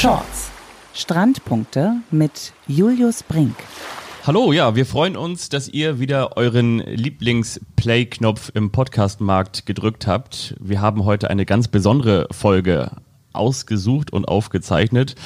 Shorts. Strandpunkte mit Julius Brink. Hallo, ja, wir freuen uns, dass ihr wieder euren Lieblings-Play-Knopf im Podcast-Markt gedrückt habt. Wir haben heute eine ganz besondere Folge ausgesucht und aufgezeichnet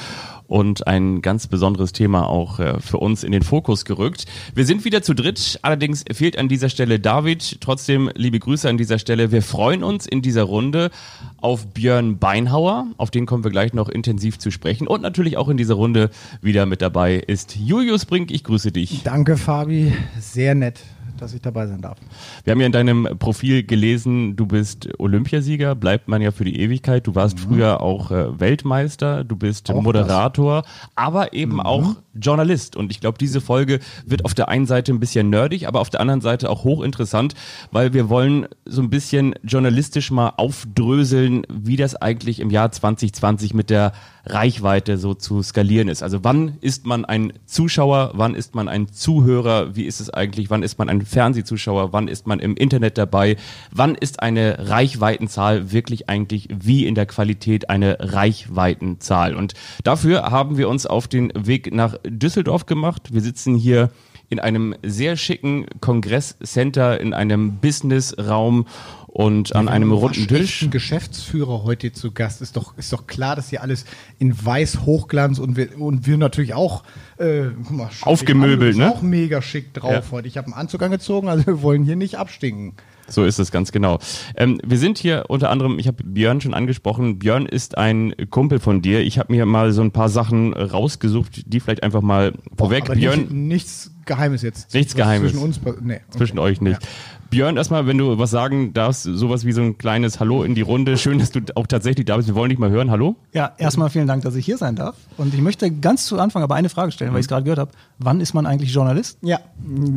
und ein ganz besonderes Thema auch äh, für uns in den Fokus gerückt. Wir sind wieder zu dritt, allerdings fehlt an dieser Stelle David. Trotzdem liebe Grüße an dieser Stelle. Wir freuen uns in dieser Runde auf Björn Beinhauer, auf den kommen wir gleich noch intensiv zu sprechen und natürlich auch in dieser Runde wieder mit dabei ist Julius Brink. Ich grüße dich. Danke Fabi, sehr nett dass ich dabei sein darf. Wir haben ja in deinem Profil gelesen, du bist Olympiasieger, bleibt man ja für die Ewigkeit. Du warst mhm. früher auch äh, Weltmeister, du bist auch Moderator, das. aber eben mhm. auch Journalist. Und ich glaube, diese Folge wird auf der einen Seite ein bisschen nerdig, aber auf der anderen Seite auch hochinteressant, weil wir wollen so ein bisschen journalistisch mal aufdröseln, wie das eigentlich im Jahr 2020 mit der Reichweite so zu skalieren ist. Also wann ist man ein Zuschauer, wann ist man ein Zuhörer, wie ist es eigentlich, wann ist man ein Fernsehzuschauer, wann ist man im Internet dabei, wann ist eine Reichweitenzahl wirklich eigentlich wie in der Qualität eine Reichweitenzahl. Und dafür haben wir uns auf den Weg nach Düsseldorf gemacht. Wir sitzen hier in einem sehr schicken Kongresscenter, in einem Businessraum und an einem runden Tisch. Ein Geschäftsführer heute zu Gast ist doch ist doch klar, dass hier alles in weiß Hochglanz und wir und wir natürlich auch äh, mal, aufgemöbelt, ne? Auch mega schick drauf ja. heute. Ich habe einen Anzug angezogen, also wir wollen hier nicht abstinken. So ist es ganz genau. Ähm, wir sind hier unter anderem, ich habe Björn schon angesprochen. Björn ist ein Kumpel von dir. Ich habe mir mal so ein paar Sachen rausgesucht, die vielleicht einfach mal vorweg. Aber Björn, nicht, nichts Geheimes jetzt. Nichts Geheimes. Zwischen uns, nee, okay. zwischen euch nicht. Ja. Björn, erstmal, wenn du was sagen darfst, sowas wie so ein kleines Hallo in die Runde. Schön, dass du auch tatsächlich da bist. Wir wollen dich mal hören. Hallo? Ja, erstmal vielen Dank, dass ich hier sein darf. Und ich möchte ganz zu Anfang aber eine Frage stellen, weil ich es gerade gehört habe. Wann ist man eigentlich Journalist? Ja.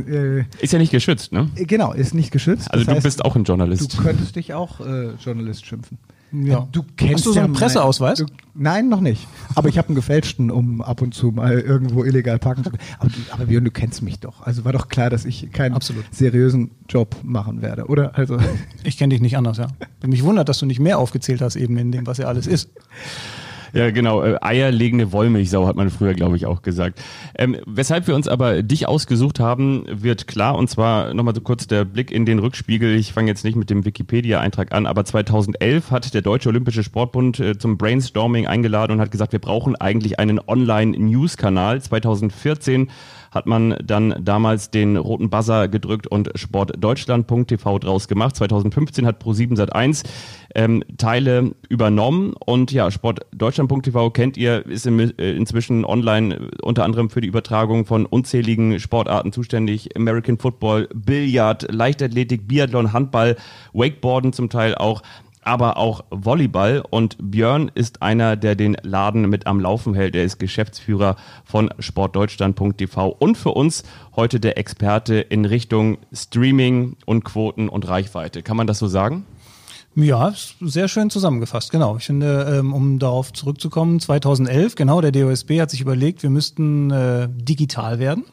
Äh, ist ja nicht geschützt, ne? Genau, ist nicht geschützt. Also das du heißt, bist auch ein Journalist. Du könntest dich auch äh, Journalist schimpfen. Ja. Du kennst Hast du so einen ja Presseausweis? Mein, du, nein, noch nicht. Aber ich habe einen gefälschten, um ab und zu mal irgendwo illegal parken zu können. Aber, aber Björn, du kennst mich doch. Also war doch klar, dass ich keinen Absolut. seriösen Job machen werde, oder? Also ich kenne dich nicht anders, ja. Mich wundert, dass du nicht mehr aufgezählt hast eben in dem, was ja alles ist. Ja, genau. Äh, eierlegende Wollmilchsau hat man früher, glaube ich, auch gesagt. Ähm, weshalb wir uns aber dich ausgesucht haben, wird klar. Und zwar nochmal so kurz der Blick in den Rückspiegel. Ich fange jetzt nicht mit dem Wikipedia-Eintrag an, aber 2011 hat der Deutsche Olympische Sportbund äh, zum Brainstorming eingeladen und hat gesagt, wir brauchen eigentlich einen Online-News-Kanal. 2014 hat man dann damals den roten Buzzer gedrückt und sportdeutschland.tv draus gemacht. 2015 hat Pro7 Sat1 ähm, Teile übernommen und ja, sportdeutschland.tv kennt ihr, ist im, äh, inzwischen online äh, unter anderem für die Übertragung von unzähligen Sportarten zuständig. American Football, Billard, Leichtathletik, Biathlon, Handball, Wakeboarden zum Teil auch aber auch Volleyball. Und Björn ist einer, der den Laden mit am Laufen hält. Er ist Geschäftsführer von sportdeutschland.tv und für uns heute der Experte in Richtung Streaming und Quoten und Reichweite. Kann man das so sagen? Ja, sehr schön zusammengefasst, genau. Ich finde, ähm, um darauf zurückzukommen, 2011, genau, der DOSB hat sich überlegt, wir müssten äh, digital werden.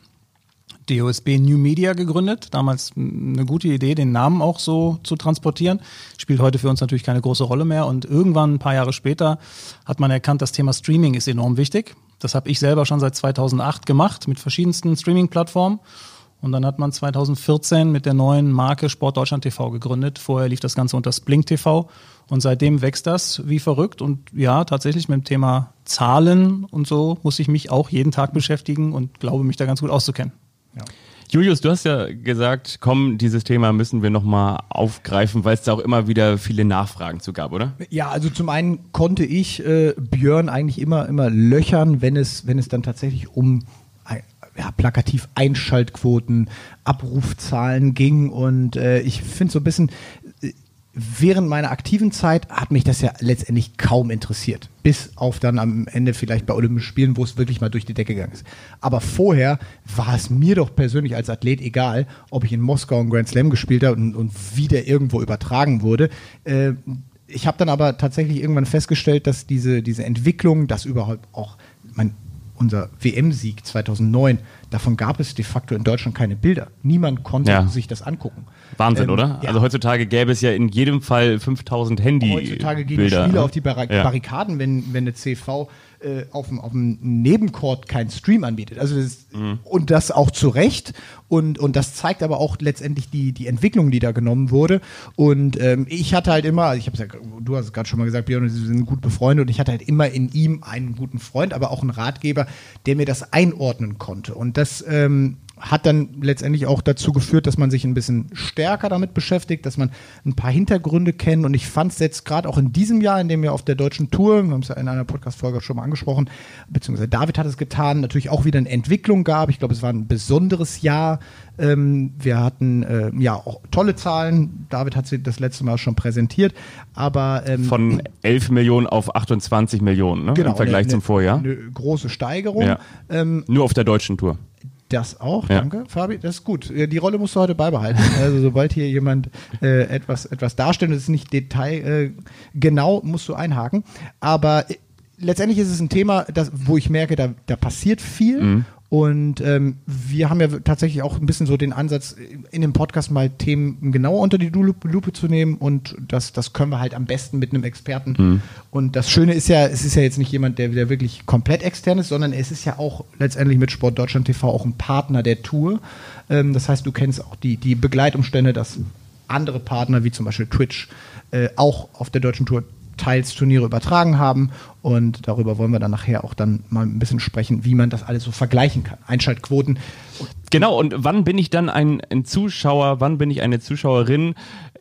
DOSB New Media gegründet. Damals eine gute Idee, den Namen auch so zu transportieren. Spielt heute für uns natürlich keine große Rolle mehr. Und irgendwann, ein paar Jahre später, hat man erkannt, das Thema Streaming ist enorm wichtig. Das habe ich selber schon seit 2008 gemacht mit verschiedensten Streaming-Plattformen. Und dann hat man 2014 mit der neuen Marke Sport Deutschland TV gegründet. Vorher lief das Ganze unter Splink TV. Und seitdem wächst das wie verrückt. Und ja, tatsächlich mit dem Thema Zahlen und so muss ich mich auch jeden Tag beschäftigen und glaube mich da ganz gut auszukennen. Julius, du hast ja gesagt, komm, dieses Thema müssen wir nochmal aufgreifen, weil es da auch immer wieder viele Nachfragen zu gab, oder? Ja, also zum einen konnte ich äh, Björn eigentlich immer, immer löchern, wenn es, wenn es dann tatsächlich um ja, plakativ Einschaltquoten, Abrufzahlen ging. Und äh, ich finde so ein bisschen, während meiner aktiven Zeit hat mich das ja letztendlich kaum interessiert. Bis auf dann am Ende vielleicht bei Olympischen Spielen, wo es wirklich mal durch die Decke gegangen ist. Aber vorher war es mir doch persönlich als Athlet egal, ob ich in Moskau einen Grand Slam gespielt habe und, und wie der irgendwo übertragen wurde. Äh, ich habe dann aber tatsächlich irgendwann festgestellt, dass diese, diese Entwicklung, dass überhaupt auch, mein, unser WM-Sieg 2009, davon gab es de facto in Deutschland keine Bilder. Niemand konnte Ja. sich das angucken. Wahnsinn, Ähm, oder? ja. Also heutzutage gäbe es ja in jedem Fall 5000 Handy. Heutzutage gehen die Bilder, Spieler ne? auf die Barri Ja. Barrikaden, wenn, wenn eine CV äh, auf dem, auf dem Nebencourt keinen Stream anbietet. Also das, Mhm. Und das auch zu Recht. Und, und das zeigt aber auch letztendlich die, die Entwicklung, die da genommen wurde. Und ähm, ich hatte halt immer, ich ja, du hast es gerade schon mal gesagt, Björn, wir sind gut befreundet und ich hatte halt immer in ihm einen guten Freund, aber auch einen Ratgeber, der mir das einordnen konnte. Und das ähm, hat dann letztendlich auch dazu geführt, dass man sich ein bisschen stärker damit beschäftigt, dass man ein paar Hintergründe kennt. Und ich fand es jetzt gerade auch in diesem Jahr, in dem wir auf der deutschen Tour, wir haben es ja in einer Podcast-Folge schon mal angesprochen, beziehungsweise David hat es getan, natürlich auch wieder eine Entwicklung gab. Ich glaube, es war ein besonderes Jahr. Ähm, wir hatten äh, ja auch tolle Zahlen. David hat sie das letzte Mal schon präsentiert. Aber ähm, Von 11 Millionen auf 28 Millionen, ne? genau, Im Vergleich eine- zum Vorjahr. Eine große Steigerung. Ja. Ähm, Nur auf der deutschen Tour. Das auch, Ja. danke, Fabi. Das ist gut. Die Rolle musst du heute beibehalten. Also sobald hier jemand äh, etwas, etwas darstellt, das ist nicht detailgenau, äh, genau, musst du einhaken. Aber äh, letztendlich ist es ein Thema, das, wo ich merke, da, da passiert viel. Mhm. Und ähm, wir haben ja tatsächlich auch ein bisschen so den Ansatz, in dem Podcast mal Themen genauer unter die Lupe, zu nehmen. Und das, das können wir halt am besten mit einem Experten. Mhm. Und das Schöne ist ja, es ist ja jetzt nicht jemand, der, der wirklich komplett extern ist, sondern es ist ja auch letztendlich mit Sport Deutschland TV auch ein Partner der Tour. Ähm, das heißt, du kennst auch die, die Begleitumstände, dass andere Partner wie zum Beispiel Twitch äh, auch auf der deutschen Tour teils Turniere übertragen haben und darüber wollen wir dann nachher auch dann mal ein bisschen sprechen, wie man das alles so vergleichen kann. Einschaltquoten. Genau, und wann bin ich dann ein, ein Zuschauer, wann bin ich eine Zuschauerin?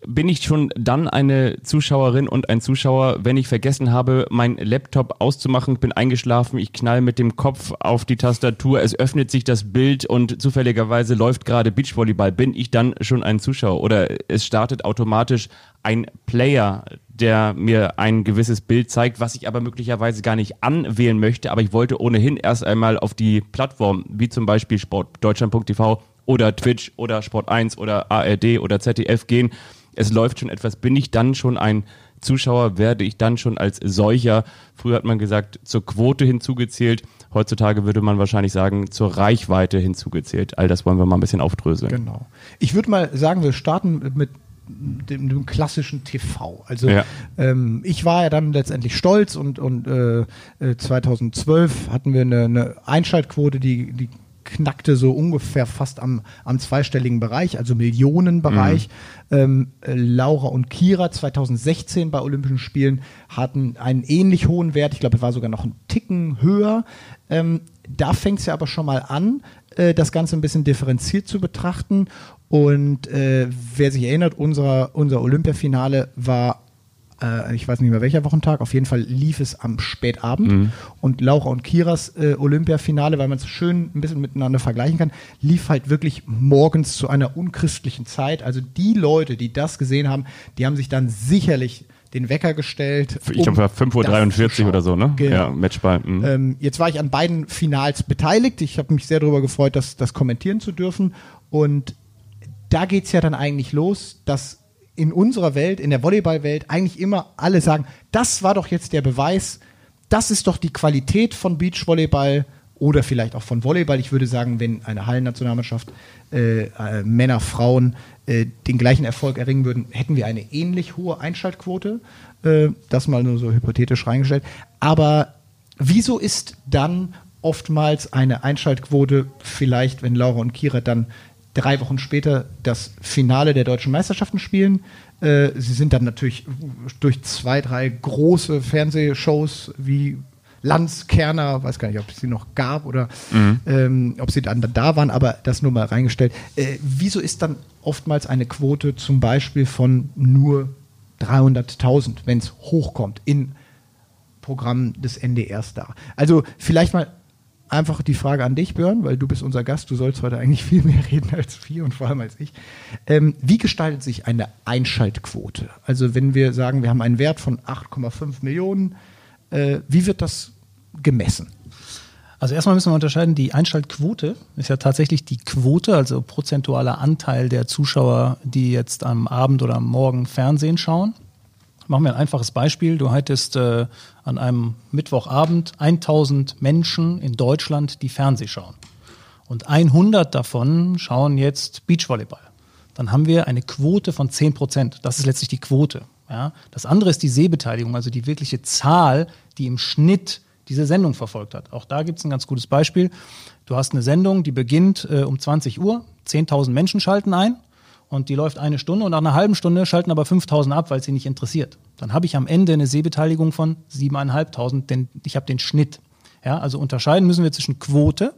Bin ich schon dann eine Zuschauerin und ein Zuschauer, wenn ich vergessen habe, meinen Laptop auszumachen, bin eingeschlafen, ich knall mit dem Kopf auf die Tastatur, es öffnet sich das Bild und zufälligerweise läuft gerade Beachvolleyball, bin ich dann schon ein Zuschauer? Oder es startet automatisch ein Player, der mir ein gewisses Bild zeigt, was ich aber möglicherweise gar nicht anwählen möchte, aber ich wollte ohnehin erst einmal auf die Plattform, wie zum Beispiel sportdeutschland.tv oder Twitch oder Sport1 oder ARD oder ZDF gehen. Es läuft schon etwas. Bin ich dann schon ein Zuschauer? Werde ich dann schon als solcher, früher hat man gesagt, zur Quote hinzugezählt. Heutzutage würde man wahrscheinlich sagen, zur Reichweite hinzugezählt. All das wollen wir mal ein bisschen aufdröseln. Genau. Ich würde mal sagen, wir starten mit dem, dem klassischen TV. Also Ja. ähm, ich war ja dann letztendlich stolz und, und äh, äh, 2012 hatten wir eine, eine Einschaltquote, die, die knackte so ungefähr fast am, am zweistelligen Bereich, also Millionenbereich. Ähm, äh, Laura und Kira 2016 bei Olympischen Spielen hatten einen ähnlich hohen Wert. Ich glaube, es war sogar noch einen Ticken höher. Ähm, da fängt es ja aber schon mal an, äh, das Ganze ein bisschen differenziert zu betrachten. Und äh, wer sich erinnert, unser, unser Olympiafinale war äh, ich weiß nicht mehr welcher Wochentag, auf jeden Fall lief es am Spätabend und Laura und Kiras äh, Olympiafinale, weil man es schön ein bisschen miteinander vergleichen kann, lief halt wirklich morgens zu einer unchristlichen Zeit. Also die Leute, die das gesehen haben, die haben sich dann sicherlich den Wecker gestellt. Ich glaube, um war 5.43 das zu Uhr oder so, ne? Genau. Ja, Matchball. mhm. Ähm, jetzt war ich an beiden Finals beteiligt. Ich habe mich sehr darüber gefreut, das, das kommentieren zu dürfen. Und da geht es ja dann eigentlich los, dass in unserer Welt, in der Volleyballwelt, eigentlich immer alle sagen, das war doch jetzt der Beweis, das ist doch die Qualität von Beachvolleyball oder vielleicht auch von Volleyball. Ich würde sagen, wenn eine Hallennationalmannschaft, äh, äh, Männer, Frauen, äh, den gleichen Erfolg erringen würden, hätten wir eine ähnlich hohe Einschaltquote. Äh, das mal nur so hypothetisch reingestellt. Aber wieso ist dann oftmals eine Einschaltquote vielleicht, wenn Laura und Kira dann drei Wochen später das Finale der deutschen Meisterschaften spielen. Äh, sie sind dann natürlich durch zwei, drei große Fernsehshows wie Lanz, Kerner, weiß gar nicht, ob es sie noch gab oder ähm, ob sie dann da waren, aber das nur mal reingestellt. Äh, wieso ist dann oftmals eine Quote zum Beispiel von nur 300.000, wenn es hochkommt, in Programm des NDRs da? Also vielleicht mal einfach die Frage an dich, Björn, weil du bist unser Gast, du sollst heute eigentlich viel mehr reden als wir und vor allem als ich. Ähm, wie gestaltet sich eine Einschaltquote? Also wenn wir sagen, wir haben einen Wert von 8,5 Millionen, äh, wie wird das gemessen? Also erstmal müssen wir unterscheiden, die Einschaltquote ist ja tatsächlich die Quote, also prozentualer Anteil der Zuschauer, die jetzt am Abend oder am Morgen Fernsehen schauen. Machen wir ein einfaches Beispiel. Du hättest äh, an einem Mittwochabend 1000 Menschen in Deutschland, die Fernseh schauen. Und 100 davon schauen jetzt Beachvolleyball. Dann haben wir eine Quote von 10 Prozent. Das ist letztlich die Quote. Ja? Das andere ist die Sehbeteiligung, also die wirkliche Zahl, die im Schnitt diese Sendung verfolgt hat. Auch da gibt es ein ganz gutes Beispiel. Du hast eine Sendung, die beginnt äh, um 20 Uhr, 10.000 Menschen schalten ein und die läuft eine Stunde und nach einer halben Stunde schalten aber 5.000 ab, weil es sie nicht interessiert. Dann habe ich am Ende eine Sehbeteiligung von 7.500, denn ich habe den Schnitt. Ja, also unterscheiden müssen wir zwischen Quote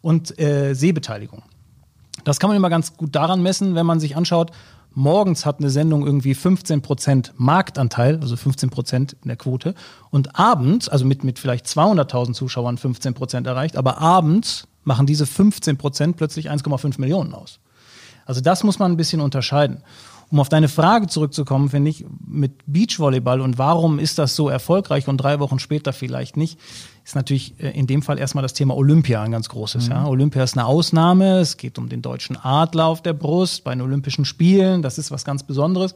und äh, Sehbeteiligung. Das kann man immer ganz gut daran messen, wenn man sich anschaut, morgens hat eine Sendung irgendwie 15% Marktanteil, also 15% in der Quote, und abends, also mit, mit vielleicht 200.000 Zuschauern 15% erreicht, aber abends machen diese 15% plötzlich 1,5 Millionen aus. Also das muss man ein bisschen unterscheiden. Um auf deine Frage zurückzukommen, finde ich, mit Beachvolleyball und warum ist das so erfolgreich und drei Wochen später vielleicht nicht, ist natürlich äh, in dem Fall erstmal das Thema Olympia ein ganz großes. Mhm. Ja. Olympia ist eine Ausnahme. Es geht um den deutschen Adler auf der Brust bei den Olympischen Spielen. Das ist was ganz Besonderes.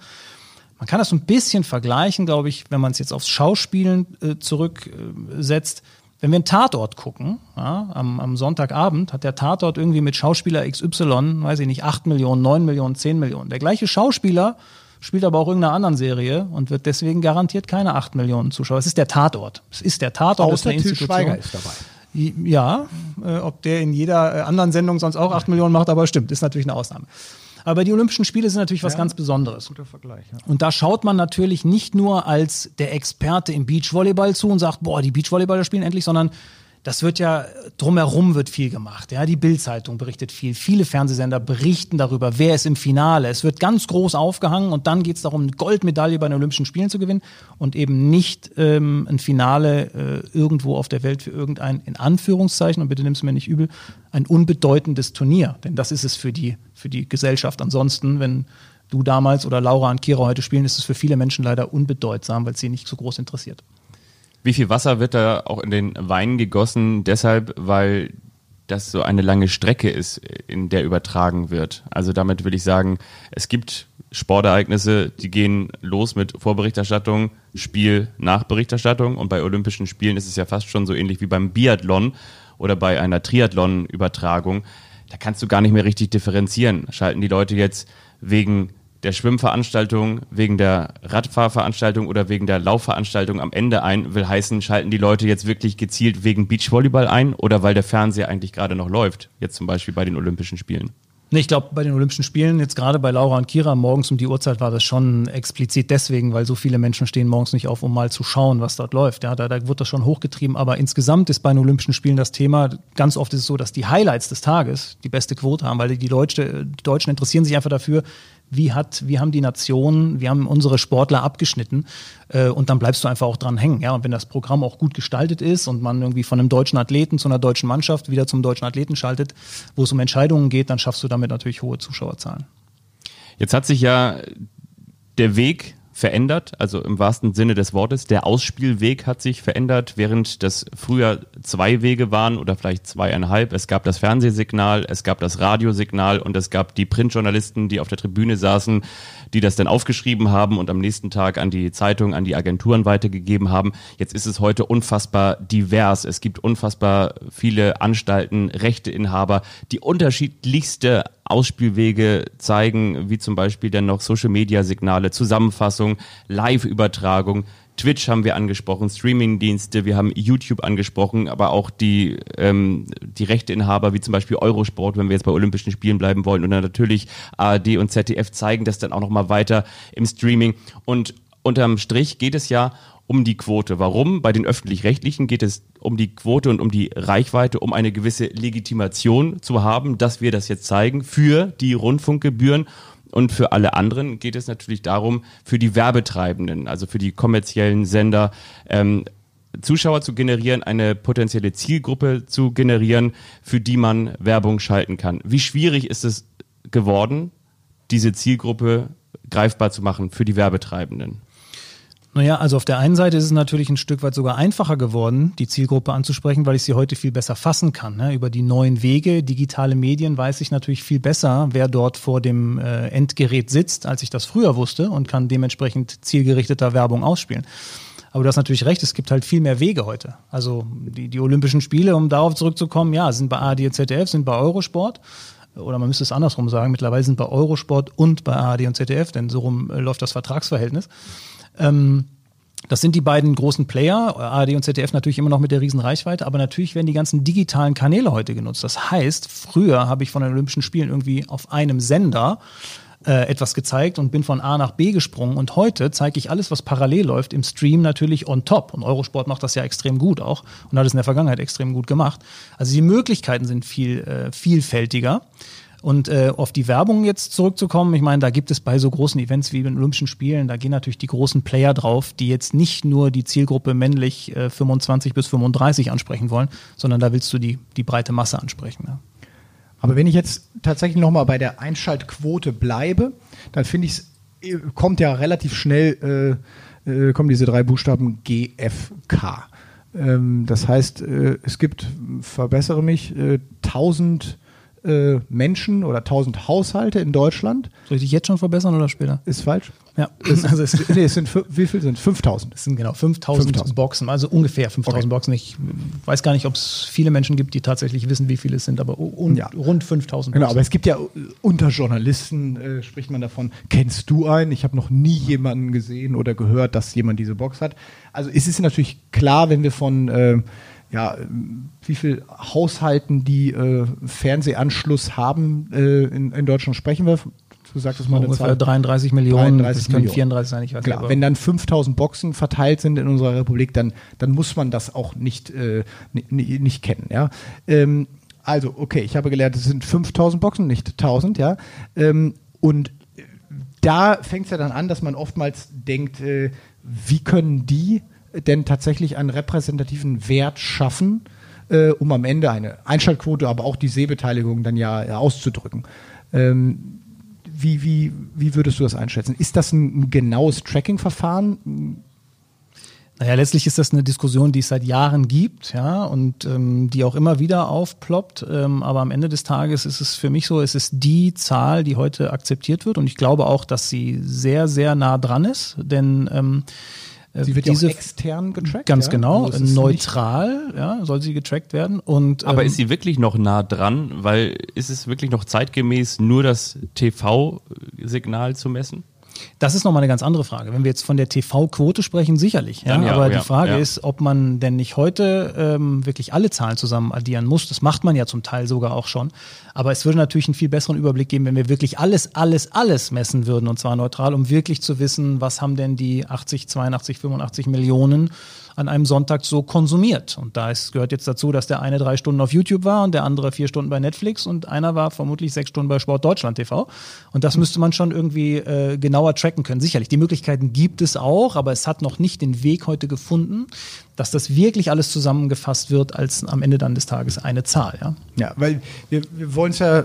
Man kann das so ein bisschen vergleichen, glaube ich, wenn man es jetzt aufs Schauspielen äh, zurücksetzt. Wenn wir einen Tatort gucken, ja, am, am, Sonntagabend hat der Tatort irgendwie mit Schauspieler XY, weiß ich nicht, 8 Millionen, 9 Millionen, 10 Millionen. Der gleiche Schauspieler spielt aber auch irgendeiner anderen Serie und wird deswegen garantiert keine 8 Millionen Zuschauer. Es ist der Tatort. Es ist der Tatort. Außer Til Schweiger ist dabei. Ja, äh, ob der in jeder äh, anderen Sendung sonst auch 8 Millionen macht, aber stimmt, ist natürlich eine Ausnahme. Aber die Olympischen Spiele sind natürlich was ja, ganz Besonderes. Guter Vergleich. Ja. Und da schaut man natürlich nicht nur als der Experte im Beachvolleyball zu und sagt, boah, die Beachvolleyballer spielen endlich, sondern das wird ja drumherum wird viel gemacht. Ja, die Bildzeitung berichtet viel, viele Fernsehsender berichten darüber, wer ist im Finale. Es wird ganz groß aufgehangen und dann geht es darum, eine Goldmedaille bei den Olympischen Spielen zu gewinnen und eben nicht ähm, ein Finale äh, irgendwo auf der Welt für irgendein in Anführungszeichen und bitte nimm's mir nicht übel, ein unbedeutendes Turnier, denn das ist es für die für die Gesellschaft. Ansonsten, wenn du damals oder Laura und Kira heute spielen, ist es für viele Menschen leider unbedeutsam, weil es sie nicht so groß interessiert. Wie viel Wasser wird da auch in den Wein gegossen? Deshalb, weil das so eine lange Strecke ist, in der übertragen wird. Also damit will ich sagen, es gibt Sportereignisse, die gehen los mit Vorberichterstattung, Spiel, Nachberichterstattung und bei Olympischen Spielen ist es ja fast schon so ähnlich wie beim Biathlon oder bei einer Triathlon-Übertragung. Da kannst du gar nicht mehr richtig differenzieren. Schalten die Leute jetzt wegen der Schwimmveranstaltung, wegen der Radfahrveranstaltung oder wegen der Laufveranstaltung am Ende ein, will heißen, schalten die Leute jetzt wirklich gezielt wegen Beachvolleyball ein oder weil der Fernseher eigentlich gerade noch läuft, jetzt zum Beispiel bei den Olympischen Spielen? Nee, ich glaube, bei den Olympischen Spielen, jetzt gerade bei Laura und Kira, morgens um die Uhrzeit war das schon explizit deswegen, weil so viele Menschen stehen morgens nicht auf, um mal zu schauen, was dort läuft. Ja, da, da wird das schon hochgetrieben. Aber insgesamt ist bei den Olympischen Spielen das Thema, ganz oft ist es so, dass die Highlights des Tages die beste Quote haben, weil die, Leute, die Deutschen interessieren sich einfach dafür, wie hat, wie haben die Nationen, wie haben unsere Sportler abgeschnitten äh, und dann bleibst du einfach auch dran hängen. Ja, und wenn das Programm auch gut gestaltet ist und man irgendwie von einem deutschen Athleten zu einer deutschen Mannschaft wieder zum deutschen Athleten schaltet, wo es um Entscheidungen geht, dann schaffst du damit natürlich hohe Zuschauerzahlen. Jetzt hat sich ja der Weg verändert, also im wahrsten Sinne des Wortes. Der Ausspielweg hat sich verändert, während das früher zwei Wege waren oder vielleicht zweieinhalb. Es gab das Fernsehsignal, es gab das Radiosignal und es gab die Printjournalisten, die auf der Tribüne saßen, die das dann aufgeschrieben haben und am nächsten Tag an die Zeitung, an die Agenturen weitergegeben haben. Jetzt ist es heute unfassbar divers. Es gibt unfassbar viele Anstalten, Rechteinhaber, die unterschiedlichste Ausspielwege zeigen, wie zum Beispiel dann noch Social-Media-Signale, Zusammenfassung, Live-Übertragung. Twitch haben wir angesprochen, Streaming-Dienste, wir haben YouTube angesprochen, aber auch die, ähm, die Rechteinhaber, wie zum Beispiel Eurosport, wenn wir jetzt bei Olympischen Spielen bleiben wollen, und dann natürlich ARD und ZDF zeigen das dann auch nochmal weiter im Streaming. Und unterm Strich geht es ja um die Quote. Warum? Bei den öffentlich-rechtlichen geht es um die Quote und um die Reichweite, um eine gewisse Legitimation zu haben, dass wir das jetzt zeigen für die Rundfunkgebühren. Und für alle anderen geht es natürlich darum, für die Werbetreibenden, also für die kommerziellen Sender, ähm, Zuschauer zu generieren, eine potenzielle Zielgruppe zu generieren, für die man Werbung schalten kann. Wie schwierig ist es geworden, diese Zielgruppe greifbar zu machen für die Werbetreibenden? Naja, also auf der einen Seite ist es natürlich ein Stück weit sogar einfacher geworden, die Zielgruppe anzusprechen, weil ich sie heute viel besser fassen kann. Ne? Über die neuen Wege, digitale Medien weiß ich natürlich viel besser, wer dort vor dem äh, Endgerät sitzt, als ich das früher wusste und kann dementsprechend zielgerichteter Werbung ausspielen. Aber du hast natürlich recht, es gibt halt viel mehr Wege heute. Also die, die Olympischen Spiele, um darauf zurückzukommen, ja, sind bei ARD und ZDF, sind bei Eurosport. Oder man müsste es andersrum sagen, mittlerweile sind bei Eurosport und bei ARD und ZDF, denn so rum äh, läuft das Vertragsverhältnis. Ähm, das sind die beiden großen Player, ARD und ZDF natürlich immer noch mit der riesen Reichweite, aber natürlich werden die ganzen digitalen Kanäle heute genutzt. Das heißt, früher habe ich von den Olympischen Spielen irgendwie auf einem Sender äh, etwas gezeigt und bin von A nach B gesprungen. Und heute zeige ich alles, was parallel läuft, im Stream natürlich on top. Und Eurosport macht das ja extrem gut auch und hat es in der Vergangenheit extrem gut gemacht. Also die Möglichkeiten sind viel äh, vielfältiger. Und äh, auf die Werbung jetzt zurückzukommen, ich meine, da gibt es bei so großen Events wie den Olympischen Spielen, da gehen natürlich die großen Player drauf, die jetzt nicht nur die Zielgruppe männlich äh, 25 bis 35 ansprechen wollen, sondern da willst du die, die breite Masse ansprechen. Ja. Aber wenn ich jetzt tatsächlich nochmal bei der Einschaltquote bleibe, dann finde ich es, äh, kommt ja relativ schnell, äh, äh, kommen diese drei Buchstaben GFK. Ähm, das heißt, äh, es gibt, verbessere mich, äh, 1000 äh, Menschen oder 1000 Haushalte in Deutschland. Soll ich dich jetzt schon verbessern oder später? Ist falsch? Ja. Es, also es, nee, es sind, wie viel sind es? 5000. Es sind genau 5000, 5000. Boxen, also ungefähr 5000 Okay. Boxen. Ich weiß gar nicht, ob es viele Menschen gibt, die tatsächlich wissen, wie viele es sind, aber Ja. rund 5000 Genau, aber es gibt ja unter Journalisten, äh, spricht man davon, kennst du einen? Ich habe noch nie jemanden gesehen oder gehört, dass jemand diese Box hat. Also es ist natürlich klar, wenn wir von äh, ja, wie viel Haushalten die äh, Fernsehanschluss haben äh, in, in Deutschland sprechen wir. Du sagtest mal eine ungefähr Zahl. 33 Millionen, 33 das können Millionen. 34 sein, ich weiß Klar, nicht. wenn dann 5000 Boxen verteilt sind in unserer Republik, dann, dann muss man das auch nicht, äh, nicht, nicht kennen. Ja? Ähm, also, okay, ich habe gelernt, es sind 5000 Boxen, nicht 1000. Ja? Ähm, und da fängt es ja dann an, dass man oftmals denkt, äh, wie können die denn tatsächlich einen repräsentativen Wert schaffen, äh, um am Ende eine Einschaltquote, aber auch die Sehbeteiligung dann ja, ja auszudrücken. Ähm, wie, wie, wie würdest du das einschätzen? Ist das ein, ein genaues Tracking-Verfahren? Naja, letztlich ist das eine Diskussion, die es seit Jahren gibt, ja, und ähm, die auch immer wieder aufploppt. Ähm, aber am Ende des Tages ist es für mich so, es ist die Zahl, die heute akzeptiert wird. Und ich glaube auch, dass sie sehr, sehr nah dran ist. Denn ähm, äh, Sie wird diese ja auch extern getrackt. ganz ja? genau, Also neutral, ja, soll sie getrackt werden. Und, Aber ähm, ist sie wirklich noch nah dran? Weil ist es wirklich noch zeitgemäß, nur das TV-Signal zu messen? Das ist nochmal eine ganz andere Frage. Wenn wir jetzt von der TV-Quote sprechen, sicherlich. Ja? Ja, Aber ja, die Frage ja. ist, ob man denn nicht heute ähm, wirklich alle Zahlen zusammen addieren muss. Das macht man ja zum Teil sogar auch schon. Aber es würde natürlich einen viel besseren Überblick geben, wenn wir wirklich alles, alles, alles messen würden und zwar neutral, um wirklich zu wissen, was haben denn die 80, 82, 85 Millionen an einem Sonntag so konsumiert. Und da ist, gehört jetzt dazu, dass der eine drei Stunden auf YouTube war und der andere vier Stunden bei Netflix und einer war vermutlich sechs Stunden bei Sport Deutschland TV. Und das müsste man schon irgendwie äh, genauer tracken können. Sicherlich, die Möglichkeiten gibt es auch, aber es hat noch nicht den Weg heute gefunden, dass das wirklich alles zusammengefasst wird als am Ende dann des Tages eine Zahl. Ja? Ja, weil wir, wir wollen es ja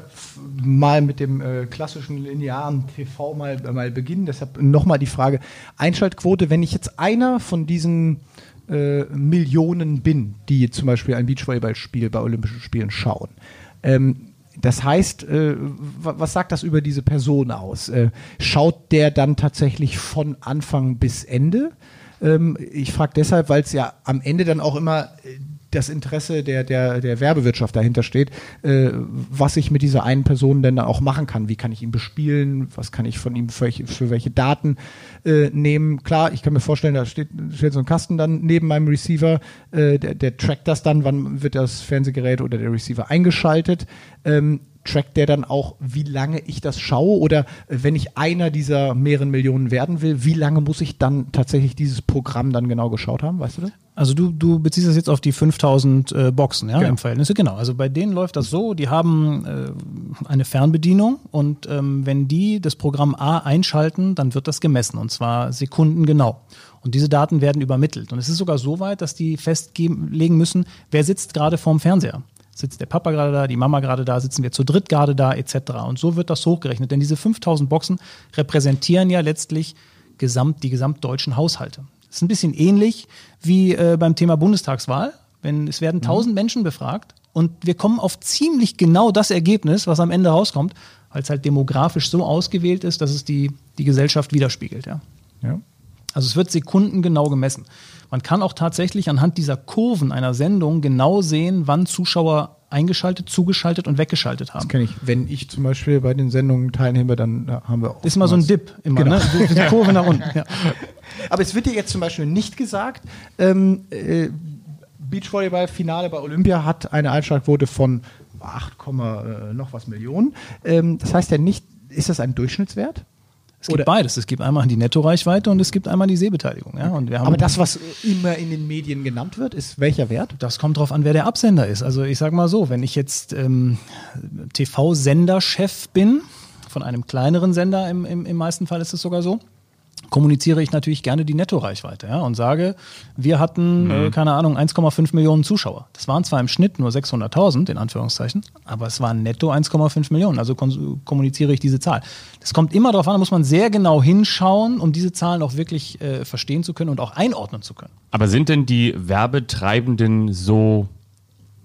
mal mit dem äh, klassischen linearen TV mal, mal beginnen. Deshalb nochmal die Frage: Einschaltquote, wenn ich jetzt einer von diesen äh, Millionen bin, die zum Beispiel ein Beachvolleyballspiel bei Olympischen Spielen schauen. Ähm, das heißt, äh, wa- was sagt das über diese Person aus? Äh, schaut der dann tatsächlich von Anfang bis Ende? Ähm, ich frage deshalb, weil es ja am Ende dann auch immer äh, das Interesse der, der, der Werbewirtschaft dahinter steht, äh, was ich mit dieser einen Person denn auch machen kann. Wie kann ich ihn bespielen? Was kann ich von ihm für, für welche Daten äh, nehmen? Klar, ich kann mir vorstellen, da steht, steht so ein Kasten dann neben meinem Receiver, äh, der, der trackt das dann, wann wird das Fernsehgerät oder der Receiver eingeschaltet. Ähm, trackt der dann auch, wie lange ich das schaue? Oder äh, wenn ich einer dieser mehreren Millionen werden will, wie lange muss ich dann tatsächlich dieses Programm dann genau geschaut haben? Weißt du das? Also du, du beziehst das jetzt auf die 5000 äh, Boxen, ja, Genau. im Verhältnis. Genau. Also bei denen läuft das so, die haben äh, eine Fernbedienung und ähm, wenn die das Programm A einschalten, dann wird das gemessen und zwar sekundengenau. Und diese Daten werden übermittelt. Und es ist sogar so weit, dass die festlegen müssen, wer sitzt gerade vorm Fernseher. Sitzt der Papa gerade da, die Mama gerade da, sitzen wir zu dritt gerade da, etc. Und so wird das hochgerechnet. Denn diese 5000 Boxen repräsentieren ja letztlich gesamt, die gesamtdeutschen Haushalte. Das ist ein bisschen ähnlich wie äh, beim Thema Bundestagswahl. Wenn, es werden 1000 Menschen befragt und wir kommen auf ziemlich genau das Ergebnis, was am Ende rauskommt, weil es halt demografisch so ausgewählt ist, dass es die, die Gesellschaft widerspiegelt. Ja. Ja. Also es wird sekundengenau gemessen. Man kann auch tatsächlich anhand dieser Kurven einer Sendung genau sehen, wann Zuschauer eingeschaltet, zugeschaltet und weggeschaltet haben. Das kenne ich. Wenn ich zum Beispiel bei den Sendungen teilnehme, dann da haben wir auch. Ist immer so ein Dip, immer, Genau. ne? So, die Kurve nach unten. Ja. Aber es wird dir jetzt zum Beispiel nicht gesagt, ähm, äh, Beachvolleyball-Finale bei Olympia hat eine Einschaltquote von 8, äh, noch was Millionen. Ähm, das heißt ja nicht, ist das ein Durchschnittswert? Es gibt Oder- beides. Es gibt einmal die Nettoreichweite und es gibt einmal die Sehbeteiligung. Ja? Und wir haben Aber das, was immer in den Medien genannt wird, ist welcher Wert? Das kommt drauf an, wer der Absender ist. Also ich sage mal so, wenn ich jetzt ähm, TV-Senderchef bin, von einem kleineren Sender, im, im, im meisten Fall ist es sogar so, kommuniziere ich natürlich gerne die Nettoreichweite ja, und sage, wir hatten, äh, keine Ahnung, 1,5 Millionen Zuschauer. Das waren zwar im Schnitt nur 600.000, in Anführungszeichen, aber es waren netto 1,5 Millionen. Also kommuniziere ich diese Zahl. Das kommt immer darauf an, da muss man sehr genau hinschauen, um diese Zahlen auch wirklich äh, verstehen zu können und auch einordnen zu können. Aber sind denn die Werbetreibenden so,